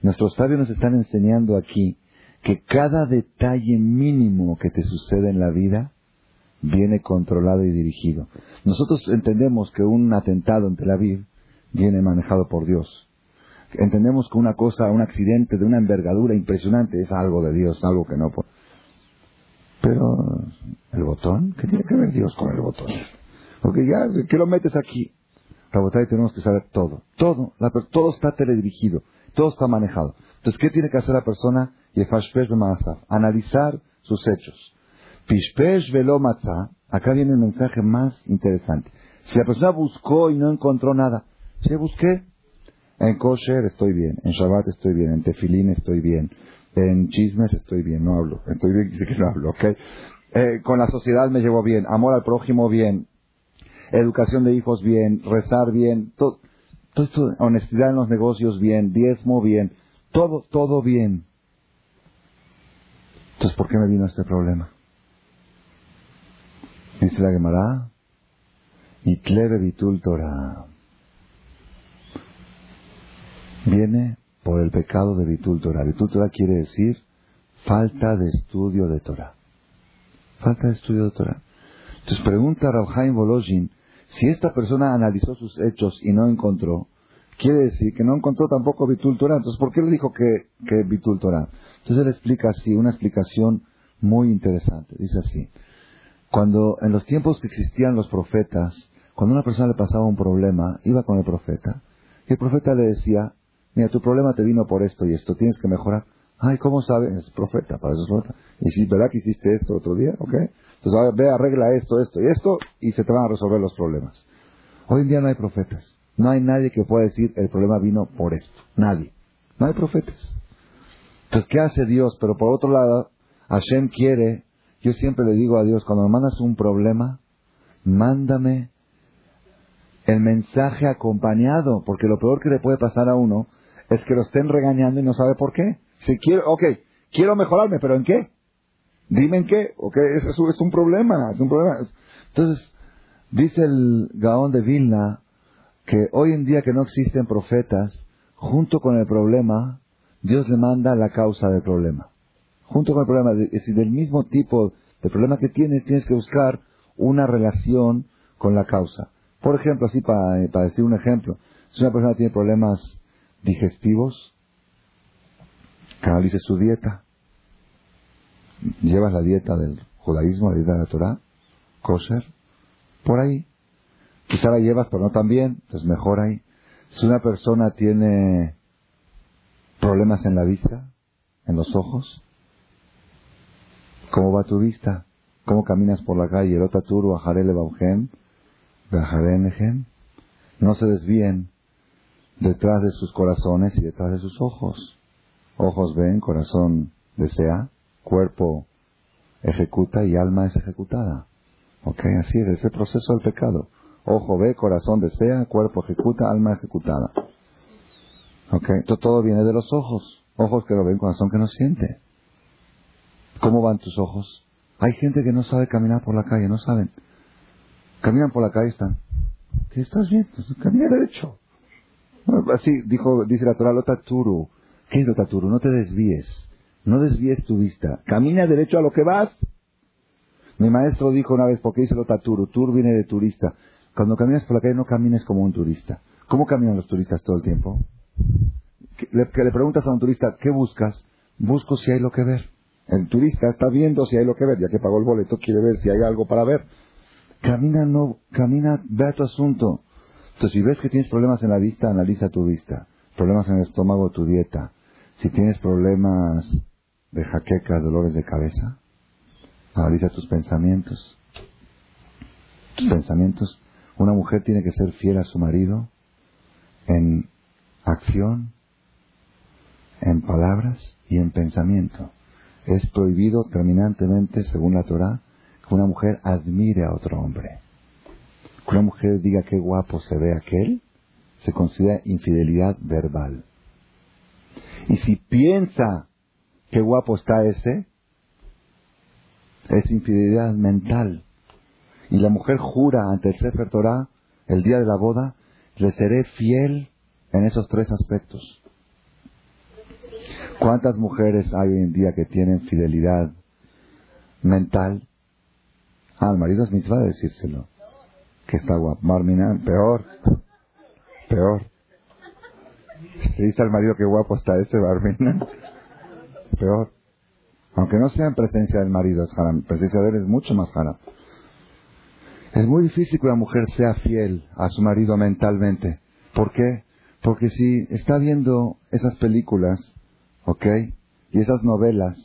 nuestros sabios nos están enseñando aquí que cada detalle mínimo que te sucede en la vida viene controlado y dirigido. Nosotros entendemos que un atentado en Tel Aviv viene manejado por Dios. Entendemos que una cosa, un accidente de una envergadura impresionante es algo de Dios, algo que no. Pero, ¿el botón? ¿Qué tiene que ver Dios con el botón? Porque ya, ¿qué lo metes aquí? Rabotay, tenemos que saber todo. Todo, todo está teledirigido, todo está manejado. Entonces, ¿qué tiene que hacer la persona? Analizar sus hechos. Pishpesh velo acá viene el mensaje más interesante. Si la persona buscó y no encontró nada, si busqué, en kosher estoy bien, en Shabbat estoy bien, en tefilín estoy bien, en chismes estoy bien, no hablo, estoy bien, dice que no hablo, ¿ok? Eh, con la sociedad me llevo bien, amor al prójimo bien, educación de hijos bien, rezar bien, todo, todo esto, honestidad en los negocios bien, diezmo bien, todo, todo bien. Entonces, ¿por qué me vino este problema? Dice la Gemara, Itleve Bitul Torah. Viene por el pecado de Bitul Torah. Bitul Torah quiere decir falta de estudio de Torah. Falta de estudio de Torah. Entonces pregunta Rabhaim Volozhin, si esta persona analizó sus hechos y no encontró, quiere decir que no encontró tampoco Bitul Torah. Entonces, ¿por qué le dijo que, que Bitul Torah? Entonces él explica así, una explicación muy interesante. Dice así, cuando en los tiempos que existían los profetas, cuando una persona le pasaba un problema, iba con el profeta, y el profeta le decía, mira, tu problema te vino por esto y esto, tienes que mejorar. Ay, ¿cómo sabes? Es profeta, para eso es profeta. Y si, ¿verdad que hiciste esto otro día? ¿Ok? Entonces, ve, arregla esto, esto y esto, y se te van a resolver los problemas. Hoy en día no hay profetas. No hay nadie que pueda decir, el problema vino por esto. Nadie. No hay profetas. Entonces, ¿qué hace Dios? Pero por otro lado, Hashem quiere, yo siempre le digo a Dios, cuando me mandas un problema, mándame el mensaje acompañado, porque lo peor que le puede pasar a uno es que lo estén regañando y no sabe por qué. Si quiero, ok, quiero mejorarme, pero ¿en qué? Dime en qué, ok, eso es un problema, es un problema. Entonces, dice el Gaón de Vilna que hoy en día que no existen profetas, junto con el problema, Dios le manda la causa del problema. Junto con el problema, es decir, del mismo tipo de problema que tienes, tienes que buscar una relación con la causa. Por ejemplo, así para, para decir un ejemplo, si una persona tiene problemas digestivos, canalice su dieta. Llevas la dieta del judaísmo, la dieta de la Torah, kosher, por ahí. Quizá la llevas, pero no tan bien, pues mejor ahí. Si una persona tiene problemas en la vista, en los ojos, ¿cómo va tu vista? ¿Cómo caminas por la calle? Erotaturu, Ajarele Baugen, No se desvíen detrás de sus corazones y detrás de sus ojos. Ojos ven, corazón desea, cuerpo ejecuta y alma es ejecutada. ¿Ok? Así es, ese proceso del pecado. Ojo ve, corazón desea, cuerpo ejecuta, alma ejecutada. ¿Ok? Todo, todo viene de los ojos. Ojos que lo ven, corazón que no siente. ¿Cómo van tus ojos? Hay gente que no sabe caminar por la calle, no saben. Caminan por la calle están. ¿Qué estás viendo? Camina derecho. Así dijo, dice la Torah, Lotaturu. ¿Qué es Lotaturu? No te desvíes. No desvíes tu vista. Camina derecho a lo que vas. Mi maestro dijo una vez, porque dice Lotaturu? Tur viene de turista. Cuando caminas por la calle no camines como un turista. ¿Cómo caminan los turistas todo el tiempo? Que le preguntas a un turista, ¿qué buscas? Busco si hay lo que ver. El turista está viendo si hay lo que ver, ya que pagó el boleto, quiere ver si hay algo para ver. Camina, no, camina, ve a tu asunto. Entonces, si ves que tienes problemas en la vista, analiza tu vista. Problemas en el estómago, tu dieta. Si tienes problemas de jaquecas, dolores de cabeza, analiza tus pensamientos. Tus pensamientos. Una mujer tiene que ser fiel a su marido en acción, en palabras y en pensamiento. Es prohibido terminantemente, según la Torah, que una mujer admire a otro hombre que una mujer diga qué guapo se ve aquel, se considera infidelidad verbal. Y si piensa qué guapo está ese, es infidelidad mental. Y la mujer jura ante el Sefer Torah, el día de la boda, le seré fiel en esos tres aspectos. ¿Cuántas mujeres hay hoy en día que tienen fidelidad mental? Ah, el marido es mitzvah decírselo que está guapo. Peor. Peor. Se dice al marido que guapo está ese Marmina. Peor. Aunque no sea en presencia del marido, es En presencia de él es mucho más haram. Es muy difícil que una mujer sea fiel a su marido mentalmente. ¿Por qué? Porque si está viendo esas películas, ¿ok? Y esas novelas,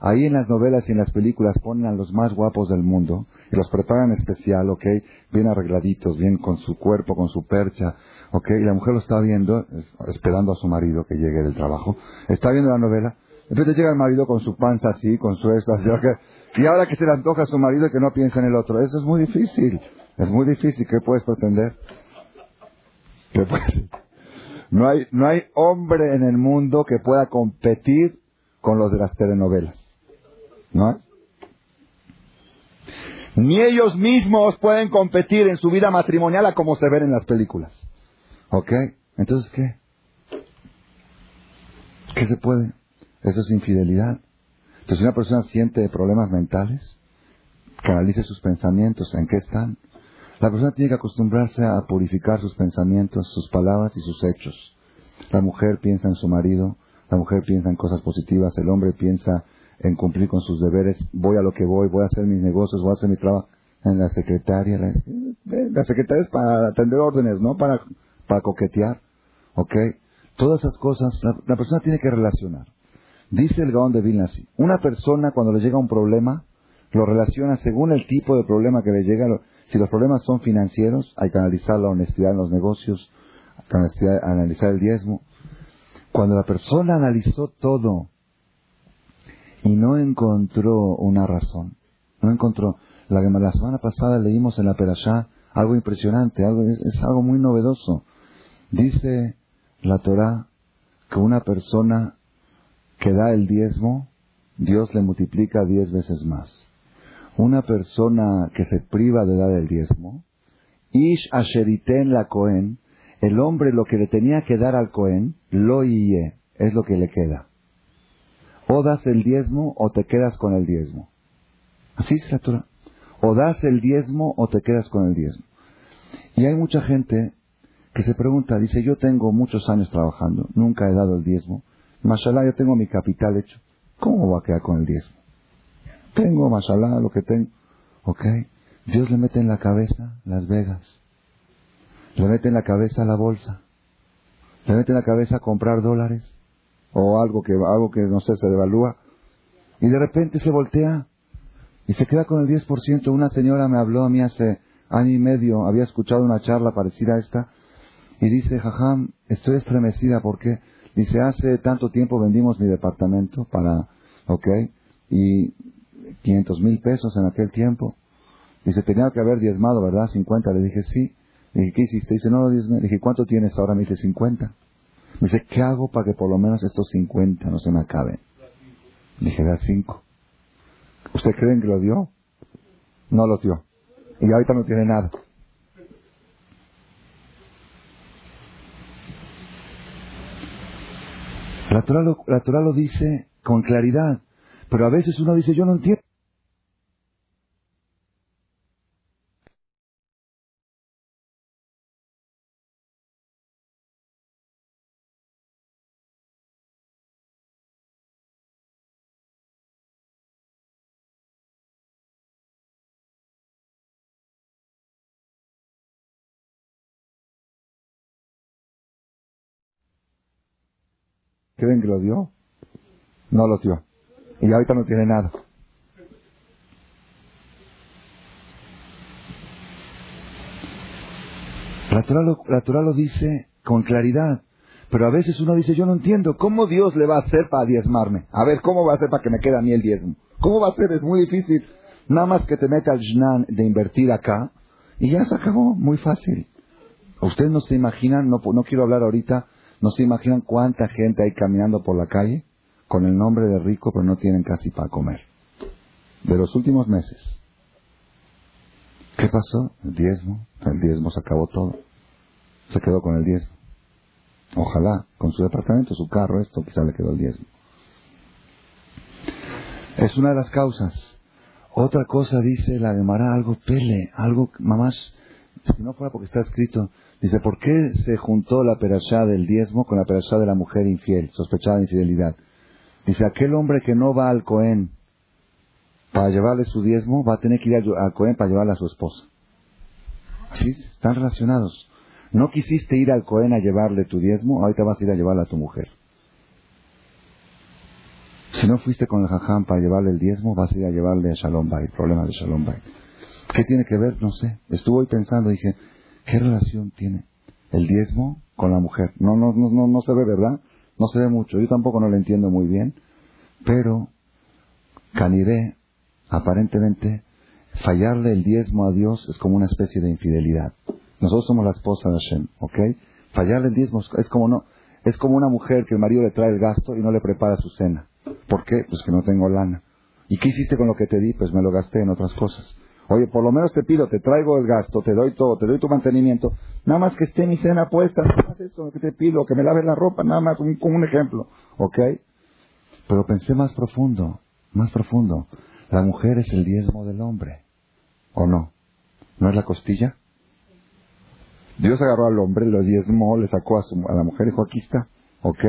Ahí en las novelas y en las películas ponen a los más guapos del mundo y los preparan especial, ¿ok? Bien arregladitos, bien con su cuerpo, con su percha, ¿ok? Y la mujer lo está viendo, esperando a su marido que llegue del trabajo. Está viendo la novela. Entonces llega el marido con su panza así, con su esto, así, Y ahora que se le antoja a su marido que no piensa en el otro. Eso es muy difícil. Es muy difícil. ¿Qué puedes pretender? ¿Qué puedes? No hay, no hay hombre en el mundo que pueda competir con los de las telenovelas. ¿No? Ni ellos mismos pueden competir en su vida matrimonial a como se ven en las películas. ¿Ok? Entonces, ¿qué? ¿Qué se puede? Eso es infidelidad. Entonces, si una persona siente problemas mentales, canalice sus pensamientos. ¿En qué están? La persona tiene que acostumbrarse a purificar sus pensamientos, sus palabras y sus hechos. La mujer piensa en su marido, la mujer piensa en cosas positivas, el hombre piensa en cumplir con sus deberes, voy a lo que voy, voy a hacer mis negocios, voy a hacer mi trabajo en la secretaria. La, secretaria es para atender órdenes, no para, para coquetear. ¿Ok? Todas esas cosas, la, persona tiene que relacionar. Dice el Gaón de Vilna una persona cuando le llega un problema, lo relaciona según el tipo de problema que le llega. Si los problemas son financieros, hay que analizar la honestidad en los negocios, analizar el diezmo. Cuando la persona analizó todo y no encontró una razón. No encontró. La, la semana pasada leímos en la Perashá algo impresionante, algo, es, algo muy novedoso. Dice la Torá que una persona que da el diezmo, Dios le multiplica diez veces más. Una persona que se priva de dar el diezmo, Ish asheriten la Cohen, el hombre lo que le tenía que dar al Cohen, lo iye, es lo que le queda. O das el diezmo o te quedas con el diezmo. Así es la Torah. O das el diezmo o te quedas con el diezmo. Y hay mucha gente que se pregunta, dice, yo tengo muchos años trabajando, nunca he dado el diezmo. Mashallah, yo tengo mi capital hecho. ¿Cómo va a quedar con el diezmo? Tengo, mashallah, lo que tengo. ¿Ok? Dios le mete en la cabeza Las Vegas. Le mete en la cabeza la bolsa. Le mete en la cabeza comprar dólares. O algo que, algo que no sé, se devalúa. Y de repente se voltea y se queda con el 10%. Una señora me habló a mí hace año y medio, había escuchado una charla parecida a esta, y dice, jajam, estoy estremecida porque, dice, hace tanto tiempo vendimos mi departamento para, ok, y 500 mil pesos en aquel tiempo. Dice, tenía que haber diezmado, ¿verdad? 50. Le dije, sí. Le dije, ¿qué hiciste? Dice, no lo diezmé. Le dije, ¿cuánto tienes ahora? Me dice, 50. Me dice, ¿qué hago para que por lo menos estos 50 no se me acaben? Le dije, da 5. ¿Usted creen que lo dio? No lo dio. Y ahorita no tiene nada. La Torah, lo, lo dice con claridad, pero a veces uno dice, yo no entiendo. ¿Creen que lo dio? No lo dio. Y ahorita no tiene nada. La Torah, lo, dice con claridad. Pero a veces uno dice, yo no entiendo, ¿cómo Dios le va a hacer para diezmarme? A ver, ¿cómo va a hacer para que me quede a mí el diezmo? ¿Cómo va a ser? Es muy difícil. Nada más que te meta al jnan de invertir acá y ya se acabó, muy fácil. Ustedes no se imaginan, no, no quiero hablar ahorita ¿No se imaginan cuánta gente hay caminando por la calle con el nombre de rico pero no tienen casi para comer? De los últimos meses. ¿Qué pasó? El diezmo. El diezmo se acabó todo. Se quedó con el diezmo. Ojalá, con su departamento, su carro, esto, quizá le quedó el diezmo. Es una de las causas. Otra cosa dice la de Mara, algo pele, algo, mamás, si no fuera porque está escrito, Dice, ¿por qué se juntó la perashá del diezmo con la perashá de la mujer infiel, sospechada de infidelidad? Dice, aquel hombre que no va al Cohen para llevarle su diezmo, va a tener que ir al Cohen para llevarle a su esposa. ¿Sí? Están relacionados. No quisiste ir al Cohen a llevarle tu diezmo, ahorita vas a ir a llevarle a tu mujer. Si no fuiste con el jajam para llevarle el diezmo, vas a ir a llevarle a Shalom Bay, problema de Shalom Bay. ¿Qué tiene que ver? No sé. Estuve hoy pensando, dije, ¿Qué relación tiene el diezmo con la mujer? No, no, no, no, se ve, ¿verdad? No se ve mucho. Yo tampoco no lo entiendo muy bien. Pero Caniré, aparentemente, fallarle el diezmo a Dios es como una especie de infidelidad. Nosotros somos la esposa de Hashem, ¿ok? Fallarle el diezmo es como no, es como una mujer que el marido le trae el gasto y no le prepara su cena. ¿Por qué? Pues que no tengo lana. ¿Y qué hiciste con lo que te di? Pues me lo gasté en otras cosas. Oye, por lo menos te pido, te traigo el gasto, te doy todo, te doy tu mantenimiento. Nada más que esté mi cena puesta, nada más eso que te pido, que me laves la ropa, nada más, un, un ejemplo. ¿Ok? Pero pensé más profundo, más profundo. La mujer es el diezmo del hombre. ¿O no? ¿No es la costilla? Dios agarró al hombre, lo diezmó, le sacó a, su, a la mujer y dijo, aquí está. ¿Ok?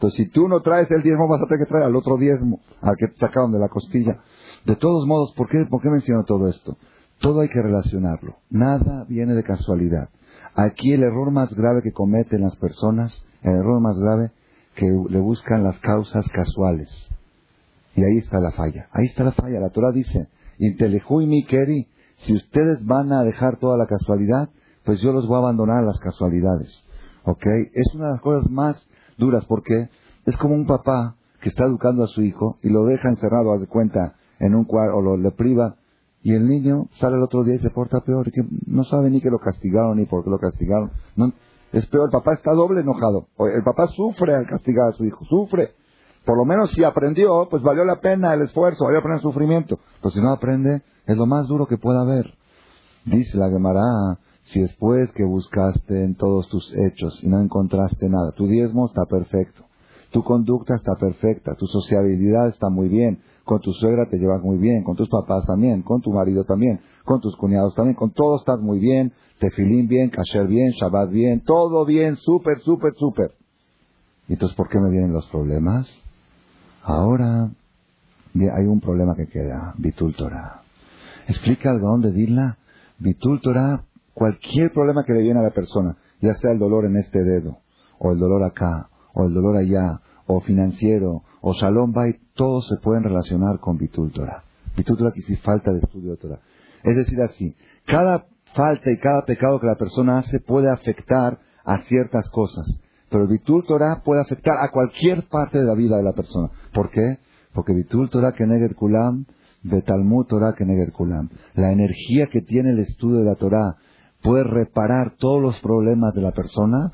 Entonces, si tú no traes el diezmo, vas a tener que traer al otro diezmo, al que te sacaron de la costilla. De todos modos, ¿por qué, ¿por qué menciono todo esto? Todo hay que relacionarlo. Nada viene de casualidad. Aquí el error más grave que cometen las personas, el error más grave que le buscan las causas casuales. Y ahí está la falla. Ahí está la falla. La Torah dice, Intelejú mi keri, si ustedes van a dejar toda la casualidad, pues yo los voy a abandonar a las casualidades. ¿Ok? Es una de las cosas más duras porque es como un papá que está educando a su hijo y lo deja encerrado, haz de cuenta, en un cuarto o lo, le priva y el niño sale el otro día y se porta peor y que no sabe ni que lo castigaron ni por qué lo castigaron. No, Es peor, el papá está doble enojado. El papá sufre al castigar a su hijo, sufre. Por lo menos si aprendió, pues valió la pena el esfuerzo, valió la pena el sufrimiento. Pero si no aprende, es lo más duro que pueda haber. Dice la Gemara, si después que buscaste en todos tus hechos y no encontraste nada, tu diezmo está perfecto, tu conducta está perfecta, tu sociabilidad está muy bien, con tu suegra te llevas muy bien, con tus papás también, con tu marido también, con tus cuñados también, con todos estás muy bien, tefilín bien, kasher bien, shabbat bien, todo bien, súper, súper, súper. ¿Y entonces por qué me vienen los problemas? Ahora hay un problema que queda, Bitul. Explica al Gaón de Vilna, Bitul cualquier problema que le viene a la persona, ya sea el dolor en este dedo, o el dolor acá, o el dolor allá, o financiero, o Shalom Bay, todos se pueden relacionar con Bitul Torah. Bitul que si falta de estudio de Torah. Es decir, así, cada falta y cada pecado que la persona hace puede afectar a ciertas cosas. Pero el Bitul Torah puede afectar a cualquier parte de la vida de la persona. ¿Por qué? Porque Bitul Torah que Neged Kulam, Betalmud Torah que Neged Kulam. La energía que tiene el estudio de la Torah puede reparar todos los problemas de la persona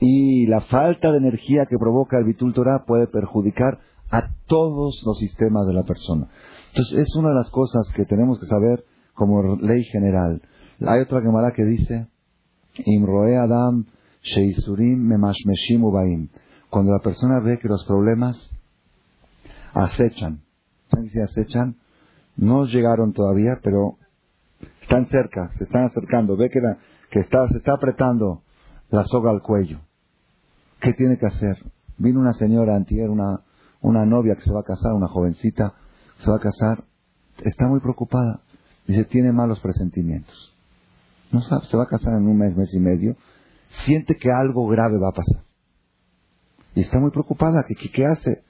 y la falta de energía que provoca el Bitul Torah puede perjudicar a todos los sistemas de la persona. Entonces es una de las cosas que tenemos que saber como ley general. Hay otra Gemara que dice, Imroe Adam Sheisurim Memashmeshim Ubaim. Cuando la persona ve que los problemas acechan, ¿saben si acechan? No llegaron todavía, pero están cerca, se están acercando, ve que, que está, se está apretando la soga al cuello. ¿Qué tiene que hacer? Vino una señora antier, una, una novia que se va a casar, una jovencita, se va a casar, está muy preocupada. Dice, tiene malos presentimientos. No sabe, se va a casar en un mes, mes y medio, siente que algo grave va a pasar. Y está muy preocupada, ¿qué, qué hace?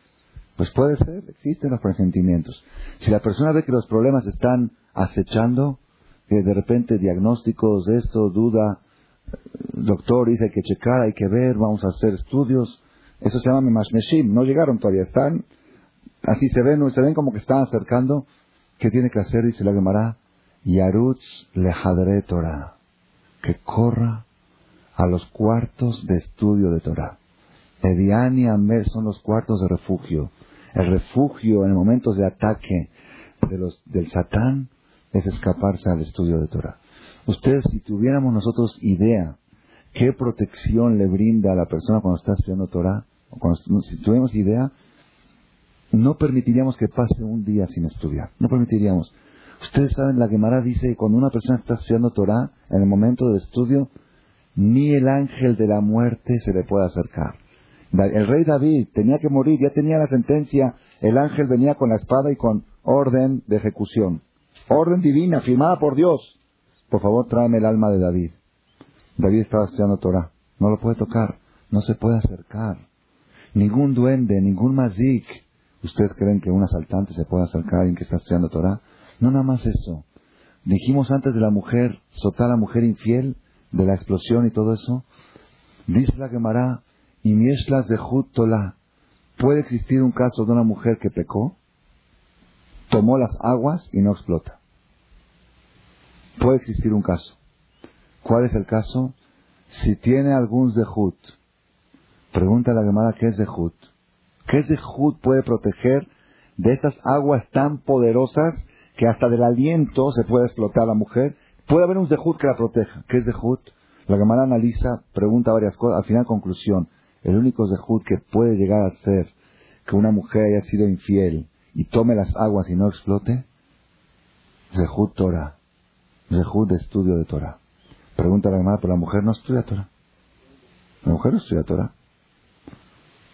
Pues puede ser, existen los presentimientos. Si la persona ve que los problemas están acechando, que de repente diagnósticos esto, duda, doctor dice hay que checar, hay que ver, vamos a hacer estudios, eso se llama Mashmeshim, no llegaron todavía, están, así se ven, se ven como que están acercando, ¿qué tiene que hacer? Dice la Gemara, Yarutz lehadre Torah, que corra a los cuartos de estudio de Torah. Edian y Amber son los cuartos de refugio. El refugio en momentos de ataque de los, del Satán es escaparse al estudio de Torah. Ustedes, si tuviéramos nosotros idea qué protección le brinda a la persona cuando está estudiando Torah, si tuviéramos idea, no permitiríamos que pase un día sin estudiar. No permitiríamos. Ustedes saben, la Gemara dice que cuando una persona está estudiando Torah, en el momento del estudio, ni el ángel de la muerte se le puede acercar. El rey David tenía que morir, ya tenía la sentencia, el ángel venía con la espada y con orden de ejecución. Orden divina, firmada por Dios. Por favor, tráeme el alma de David. David estaba estudiando Torah. No lo puede tocar, no se puede acercar. Ningún duende, ningún mazik. ¿Ustedes creen que un asaltante se puede acercar a alguien que está estudiando Torah? No nada más eso. Dijimos antes de la mujer, sotar la mujer infiel, de la explosión y todo eso. Dice la y mieslas de Tola. ¿Puede existir un caso de una mujer que pecó? Tomó las aguas y no explota. Puede existir un caso. ¿Cuál es el caso? Si tiene algún zehut. Pregunta la Gemara, ¿qué es zehut? ¿Qué zehut puede proteger de estas aguas tan poderosas que hasta del aliento se puede explotar a la mujer. Puede haber un zehut que la proteja. ¿Qué es zehut? La Gemara analiza, pregunta varias cosas. Al final, conclusión. El único zehut que puede llegar a ser que una mujer haya sido infiel y tome las aguas y no explote, zehut Torah. Zehut de estudio de Torah. Pregunta la Gemara, pero la mujer no estudia Torah. La mujer no estudia Torah.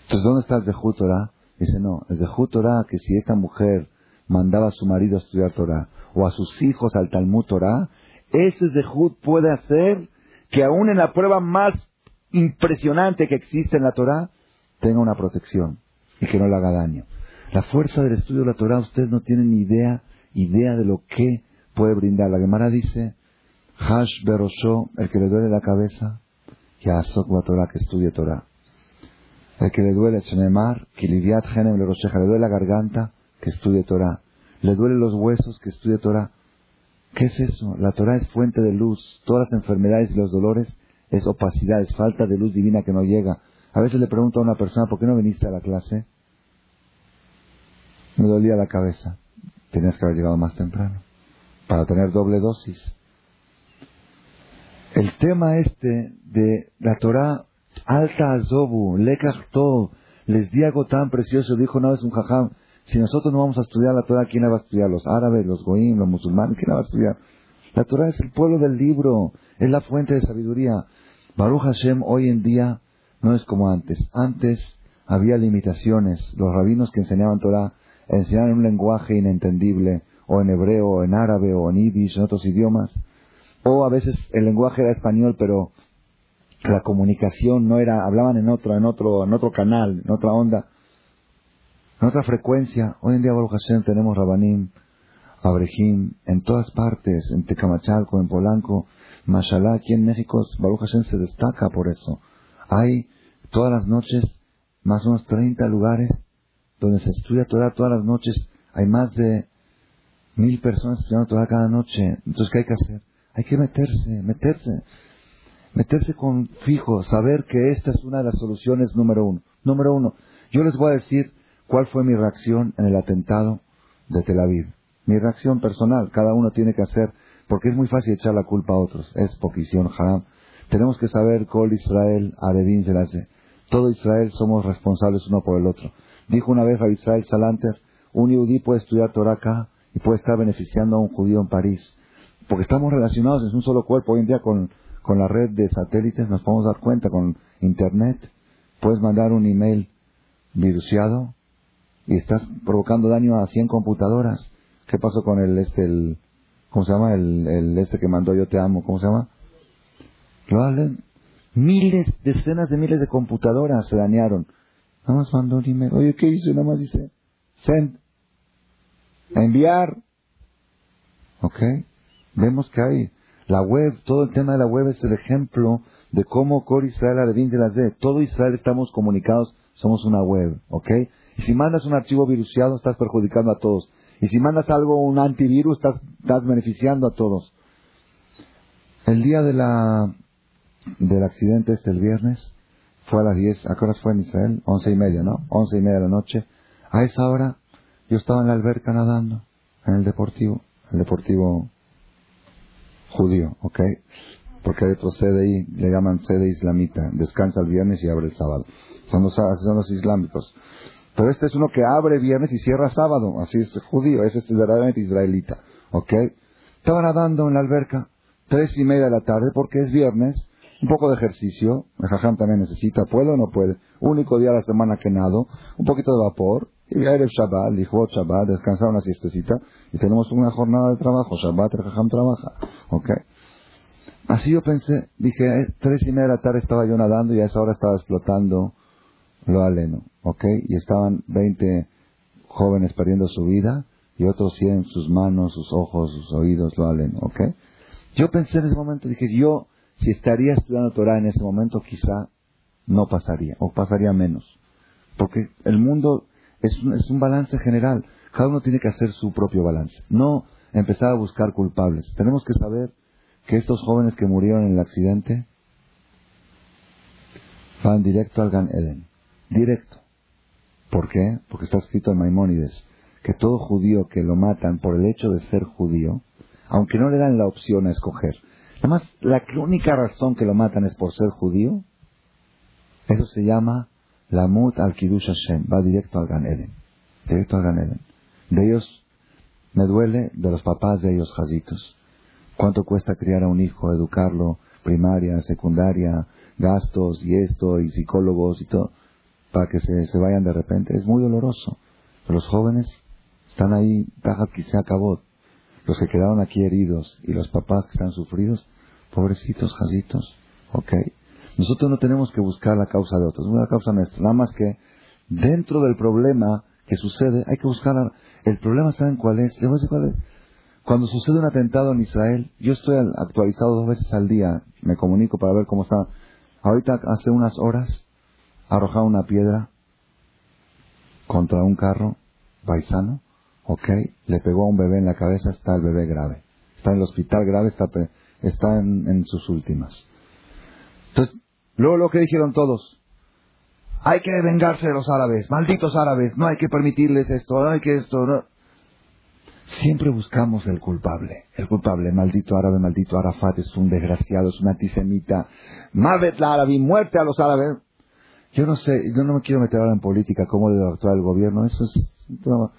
Entonces, ¿dónde está el zehut Torah? Dice, no, el zehut Torah que si esta mujer mandaba a su marido a estudiar Torah o a sus hijos al Talmud Torah, ese Zehut puede hacer que aún en la prueba más impresionante que existe en la Torah tenga una protección y que no le haga daño. La fuerza del estudio de la Torah, ustedes no tienen ni idea, idea de lo que puede brindar. La Gemara dice, Hash Berosho, el que le duele la cabeza, Yasok Torah, que estudie Torah. El que le duele Shenemar, Kiliviat Genem le le duele la garganta, que estudie Torah. Le duelen los huesos, que estudie Torah. ¿Qué es eso? La Torah es fuente de luz. Todas las enfermedades y los dolores es opacidad, es falta de luz divina que no llega. A veces le pregunto a una persona, ¿por qué no viniste a la clase? Me dolía la cabeza. Tenías que haber llegado más temprano para tener doble dosis. El tema este de la Torah, alta azobu, lekach les di algo tan precioso, dijo una vez un jajam, si nosotros no vamos a estudiar la Torah, ¿quién la va a estudiar? Los árabes, los goim, los musulmanes, ¿quién va a estudiar? La Torah es el pueblo del libro, es la fuente de sabiduría. Baruch Hashem hoy en día no es como antes. Antes había limitaciones. Los rabinos que enseñaban Torah enseñaban un lenguaje inentendible, o en hebreo, o en árabe, o en yiddish, en otros idiomas. O a veces el lenguaje era español, pero la comunicación no era, hablaban en otro, en otro, en otro canal, en otra onda en otra frecuencia. Hoy en día, Baruch Hashem, tenemos Rabanim, Abrejim, en todas partes, en Tecamachalco, en Polanco, Mashallah, aquí en México, Baruch Hashem se destaca por eso. Hay todas las noches más o menos 30 lugares donde se estudia Torah todas las noches. Hay más de mil personas estudiando Torah cada noche. Entonces, ¿qué hay que hacer? Hay que meterse, meterse. Meterse con fijo, saber que esta es una de las soluciones número uno. Número uno. Yo les voy a decir ¿Cuál fue mi reacción en el atentado de Tel Aviv? Mi reacción personal, cada uno tiene que hacer, porque es muy fácil echar la culpa a otros, es poquisión, haram. Tenemos que saber, Col Israel, Arevin hace. todo Israel somos responsables uno por el otro. Dijo una vez a Israel Salanter, un yudí puede estudiar Torah acá y puede estar beneficiando a un judío en París. Porque estamos relacionados en un solo cuerpo. Hoy en día con, con la red de satélites nos podemos dar cuenta, con Internet, puedes mandar un email viruciado y estás provocando daño a 100 computadoras. ¿Qué pasó con el este el cómo se llama el, este que mandó yo te amo, ¿cómo se llama? Lo miles, decenas de miles de computadoras se dañaron. Nada más mandó un email. Oye, ¿qué hizo? Nada más dice send. Enviar. ¿Ok? Vemos que hay la web, todo el tema de la web es el ejemplo de cómo Cor Israel de las de todo Israel estamos comunicados, somos una web, ¿ok? Y si mandas un archivo viruciado, estás perjudicando a todos. Y si mandas algo, un antivirus, estás, estás beneficiando a todos. El día de la, del accidente este, el viernes, fue a las 10, ¿a qué horas fue en Israel? Once y media, ¿no? Once y media de la noche. A esa hora, yo estaba en la alberca nadando, en el deportivo, el deportivo judío, ¿ok? Porque hay otro CDI, le llaman sede islamita, descansa el viernes y abre el sábado. Son los, son los islámicos. Pero este es uno que abre viernes y cierra sábado. Así es judío, ese es verdaderamente israelita. ¿Ok? Estaba nadando en la alberca, tres y media de la tarde, porque es viernes, un poco de ejercicio, el jajam también necesita, ¿puede o no puede? Único día de la semana que nado, un poquito de vapor, y el Shabbat, dijo Shabbat, descansar una siestecita, y tenemos una jornada de trabajo, Shabbat el jajam trabaja, ¿ok? Así yo pensé, dije, eh, tres y media de la tarde estaba yo nadando y a esa hora estaba explotando lo aleno, ¿ok? Y estaban 20 jóvenes perdiendo su vida y otros 100 sus manos, sus ojos, sus oídos, lo aleno, ¿ok? Yo pensé en ese momento, dije, yo si estaría estudiando Torah en ese momento quizá no pasaría, o pasaría menos. Porque el mundo es un, es un balance general, cada uno tiene que hacer su propio balance, no empezar a buscar culpables. Tenemos que saber que estos jóvenes que murieron en el accidente van directo al Gan Eden directo. ¿Por qué? Porque está escrito en Maimónides que todo judío que lo matan por el hecho de ser judío, aunque no le dan la opción a escoger, además la única razón que lo matan es por ser judío, eso se llama la mut al kiddush Hashem, va directo al Gan Eden, directo al Gan Eden. De ellos me duele, de los papás de ellos jazitos. ¿Cuánto cuesta criar a un hijo, educarlo, primaria, secundaria, gastos y esto, y psicólogos y todo? para que se, vayan de repente. Es muy doloroso. los jóvenes están ahí, Tajat que se acabó. Los que quedaron aquí heridos y los papás que están sufridos, pobrecitos, jazitos. ¿Ok? Nosotros no tenemos que buscar la causa de otros, no la causa nuestra. Nada más que dentro del problema que sucede, hay que buscar. El problema, ¿saben cuál es? Les voy a decir cuál es. Cuando sucede un atentado en Israel, yo estoy actualizado dos veces al día, me comunico para ver cómo está. Ahorita, hace unas horas, arrojado una piedra contra un carro paisano, ok, le pegó a un bebé en la cabeza, está el bebé grave. Está en el hospital grave, está, está en, sus últimas. Entonces, luego lo que dijeron todos, hay que vengarse de los árabes, malditos árabes, no hay que permitirles esto, no hay que esto, no. Siempre buscamos el culpable, el culpable, maldito árabe, maldito Arafat, es un desgraciado, es un antisemita, Mavet la árabe, muerte a los árabes. Yo no sé, yo no me quiero meter ahora en política, cómo debe actuar el gobierno, eso es un tema,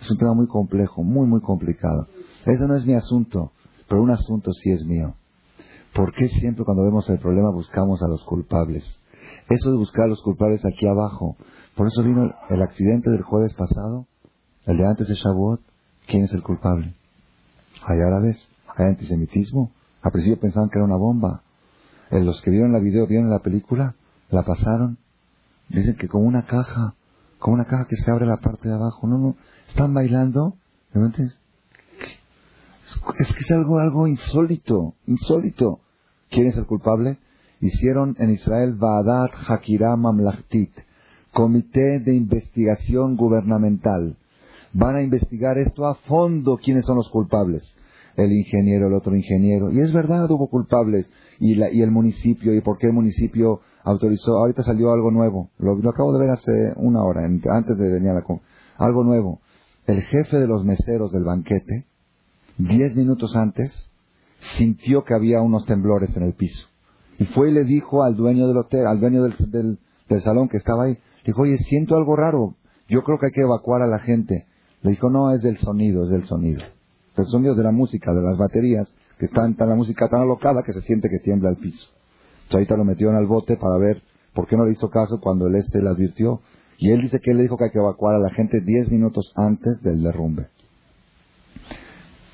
es un tema muy complejo, muy, muy complicado. Eso no es mi asunto, pero un asunto sí es mío. ¿Por qué siempre cuando vemos el problema buscamos a los culpables? Eso de buscar a los culpables aquí abajo. Por eso vino el accidente del jueves pasado, el de antes de Shavuot. ¿Quién es el culpable? Hay árabes, hay antisemitismo. Al principio pensaban que era una bomba. En los que vieron la video, vieron la película, la pasaron. Dicen que como una caja, como una caja que se abre la parte de abajo. No, no, están bailando. Es, es que es algo, algo insólito, insólito. ¿Quién es el culpable? Hicieron en Israel Vaadat Hakira Mamlachtit, Comité de Investigación Gubernamental van a investigar esto a fondo quiénes son los culpables. El ingeniero, el otro ingeniero. Y es verdad, hubo culpables. Y, el municipio, y por qué el municipio autorizó. Ahorita salió algo nuevo. Lo, acabo de ver hace una hora, antes de venir a la. Algo nuevo. El jefe de los meseros del banquete, diez minutos antes, sintió que había unos temblores en el piso. Y fue y le dijo al dueño del hotel, al dueño del, del, salón que estaba ahí, dijo, oye, siento algo raro. Yo creo que hay que evacuar a la gente. Le dijo, no, es del sonido, es del sonido. El sonido de la música, de las baterías, que están tan la música tan alocada que se siente que tiembla el piso. Entonces ahorita lo metieron al bote para ver por qué no le hizo caso cuando el este le advirtió. Y él dice que él le dijo que hay que evacuar a la gente diez minutos antes del derrumbe.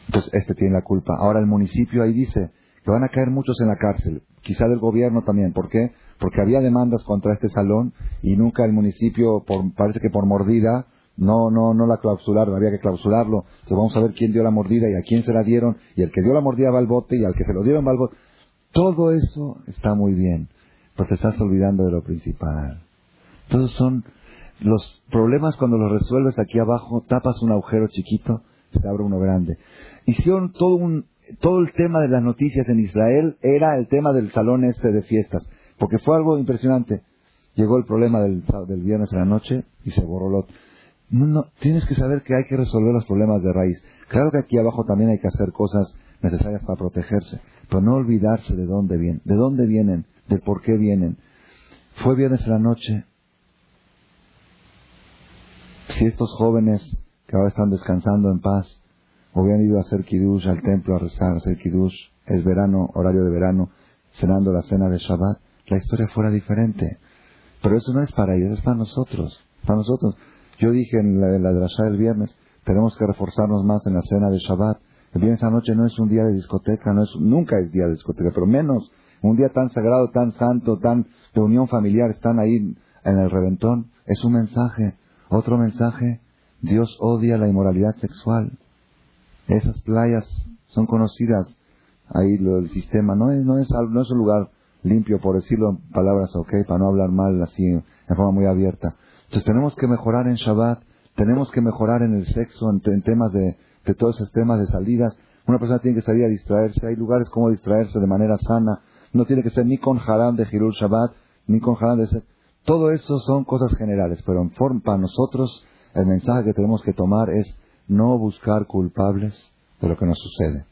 Entonces este tiene la culpa. Ahora el municipio ahí dice que van a caer muchos en la cárcel. Quizá del gobierno también. ¿Por qué? Porque había demandas contra este salón y nunca el municipio, por, parece que por mordida, no, no, no la clausuraron, había que clausurarlo. Entonces vamos a ver quién dio la mordida y a quién se la dieron. Y el que dio la mordida va al bote y al que se lo dieron va al bote. Todo eso está muy bien, pero te estás olvidando de lo principal. Todos son los problemas cuando los resuelves aquí abajo, tapas un agujero chiquito, se abre uno grande. Hicieron todo un, todo el tema de las noticias en Israel era el tema del salón este de fiestas, porque fue algo impresionante. Llegó el problema del, viernes en la noche y se borró no, no, tienes que saber que hay que resolver los problemas de raíz. Claro que aquí abajo también hay que hacer cosas necesarias para protegerse, pero no olvidarse de dónde vienen, de dónde vienen, de por qué vienen. Fue viernes en la noche. Si estos jóvenes que ahora están descansando en paz hubieran ido a hacer kiddush al templo a rezar, a hacer kiddush, es verano, horario de verano, cenando la cena de Shabbat, la historia fuera diferente. Pero eso no es para ellos, es para nosotros, para nosotros. Yo dije en la, la drasha del viernes, tenemos que reforzarnos más en la cena de Shabbat. El viernes anoche no es un día de discoteca, no es, nunca es día de discoteca, pero menos un día tan sagrado, tan santo, tan de unión familiar, están ahí en el reventón. Es un mensaje. Otro mensaje, Dios odia la inmoralidad sexual. Esas playas son conocidas. Ahí el sistema no es, no es, no es un lugar limpio, por decirlo en palabras ok, para no hablar mal así en forma muy abierta. Entonces tenemos que mejorar en Shabbat, tenemos que mejorar en el sexo, en, temas de, de, todos esos temas de salidas. Una persona tiene que salir a distraerse, hay lugares como distraerse de manera sana. No tiene que ser ni con haram de Hirul Shabbat, ni con haram de. Todo eso son cosas generales, pero en forma, para nosotros el mensaje que tenemos que tomar es no buscar culpables de lo que nos sucede.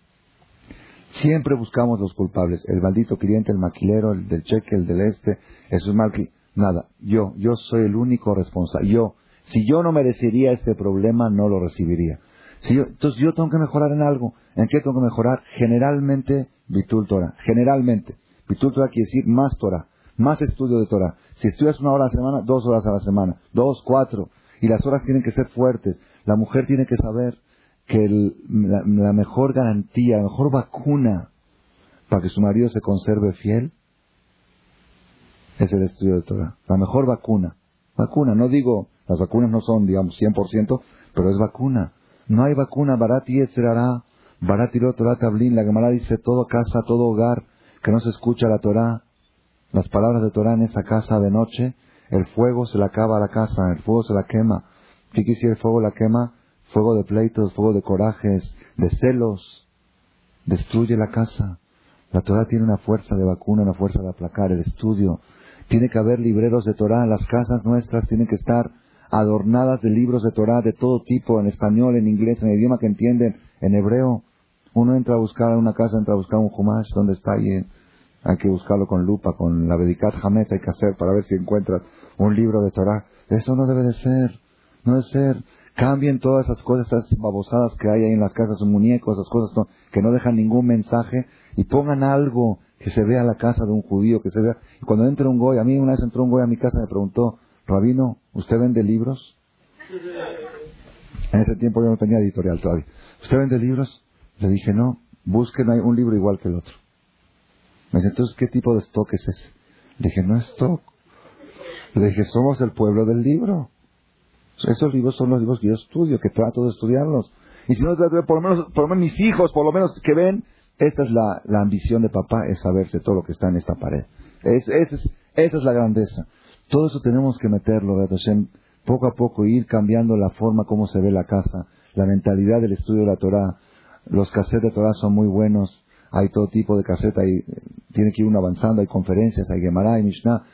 Siempre buscamos los culpables. El maldito cliente, el maquilero, el del cheque, el del este, es un mal Nada, yo, yo soy el único responsable. Yo, si yo no merecería este problema, no lo recibiría. Si yo, entonces yo tengo que mejorar en algo. ¿En qué tengo que mejorar? Generalmente, Bitul Torah. Generalmente. Bitul Torah quiere decir más Torah, más estudio de Torah. Si estudias una hora a la semana, dos horas a la semana, dos, cuatro. Y las horas tienen que ser fuertes. La mujer tiene que saber que la mejor garantía, la mejor vacuna para que su marido se conserve fiel es el estudio de Torah. La mejor vacuna. Vacuna, no digo, las vacunas no son, digamos, 100%, pero es vacuna. No hay vacuna, barati etzerará, barati lo Torah tablín. La Gemara dice todo casa, todo hogar, que no se escucha la Torah, las palabras de Torah en esa casa de noche, el fuego se la acaba a la casa, el fuego se la quema. ¿Qué quisiera el fuego la quema? Fuego de pleitos, fuego de corajes, de celos. Destruye la casa. La Torah tiene una fuerza de vacuna, una fuerza de aplacar el estudio. Tiene que haber libreros de Torah. Las casas nuestras tienen que estar adornadas de libros de Torah de todo tipo, en español, en inglés, en el idioma que entienden, en hebreo. Uno entra a buscar una casa, entra a buscar un Humash, ¿dónde está ahí? Hay que buscarlo con lupa, con la Bedikat Hametz hay que hacer para ver si encuentras un libro de Torah. Eso no debe de ser, no debe ser. Cambien todas esas cosas, esas babosadas que hay ahí en las casas, un esas cosas que no dejan ningún mensaje y pongan algo que se vea la casa de un judío, que se vea. Y cuando entre un goy, a mí una vez entró un goy a mi casa y me preguntó, Rabino, ¿usted vende libros? En ese tiempo yo no tenía editorial todavía. ¿Usted vende libros? Le dije, no, busquen un libro igual que el otro. Me dice, entonces, ¿qué tipo de stock es ese? Le dije, no es stock. Le dije, somos el pueblo del libro. Esos libros son los libros que yo estudio, que trato de estudiarlos. Y si no, por lo menos, por lo menos mis hijos, por lo menos que ven, esta es la, la ambición de papá, es saberse todo lo que está en esta pared. Es, es, esa es la grandeza. Todo eso tenemos que meterlo, Hashem, poco a poco, ir cambiando la forma como se ve la casa, la mentalidad del estudio de la Torah. Los cassettes de Torah son muy buenos, hay todo tipo de caseta, hay, tiene que ir uno avanzando, hay conferencias, hay Gemara, hay Mishnah.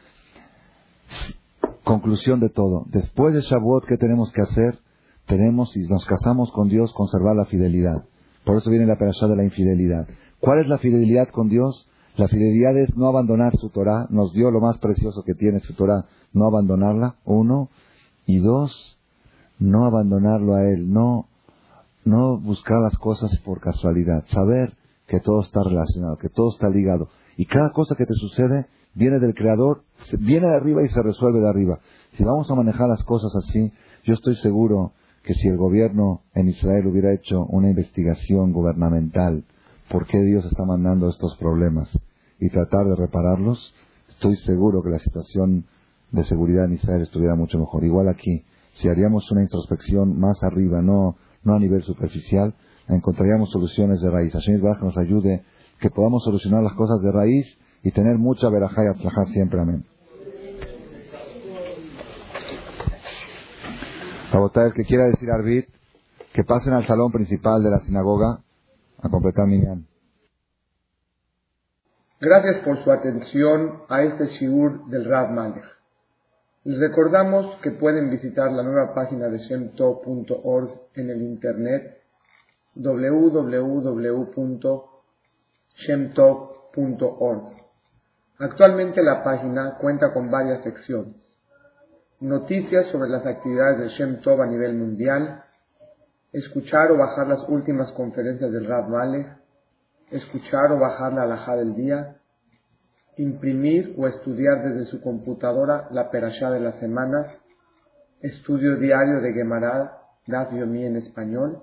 Conclusión de todo. Después de Shavuot, ¿qué tenemos que hacer? Tenemos, si nos casamos con Dios, conservar la fidelidad. Por eso viene la perashá de la infidelidad. ¿Cuál es la fidelidad con Dios? La fidelidad es no abandonar su Torah. Nos dio lo más precioso que tiene su Torah, no abandonarla. Uno. Y dos, no abandonarlo a Él. No, no buscar las cosas por casualidad. Saber que todo está relacionado, que todo está ligado. Y cada cosa que te sucede viene del Creador, viene de arriba y se resuelve de arriba. Si vamos a manejar las cosas así, yo estoy seguro que si el gobierno en Israel hubiera hecho una investigación gubernamental, por qué Dios está mandando estos problemas y tratar de repararlos, estoy seguro que la situación de seguridad en Israel estuviera mucho mejor. Igual aquí, si haríamos una introspección más arriba, no, no a nivel superficial, encontraríamos soluciones de raíz. Hashem que nos ayude, que podamos solucionar las cosas de raíz y tener mucha verajá y atlajá siempre. Amén. el que quiera decir Arbit, que pasen al salón principal de la sinagoga a completar Minyan. Gracias por su atención a este shiur del Rav Malech. Les recordamos que pueden visitar la nueva página de shemto.org en el internet www.shemtov.org. Actualmente la página cuenta con varias secciones. Noticias sobre las actividades de Shem Tov a nivel mundial, escuchar o bajar las últimas conferencias del Rab Malek, escuchar o bajar la alajá del día, imprimir o estudiar desde su computadora la perashá de la semana, estudio diario de Gemara, Daf Yomi en español,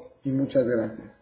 y muchas gracias.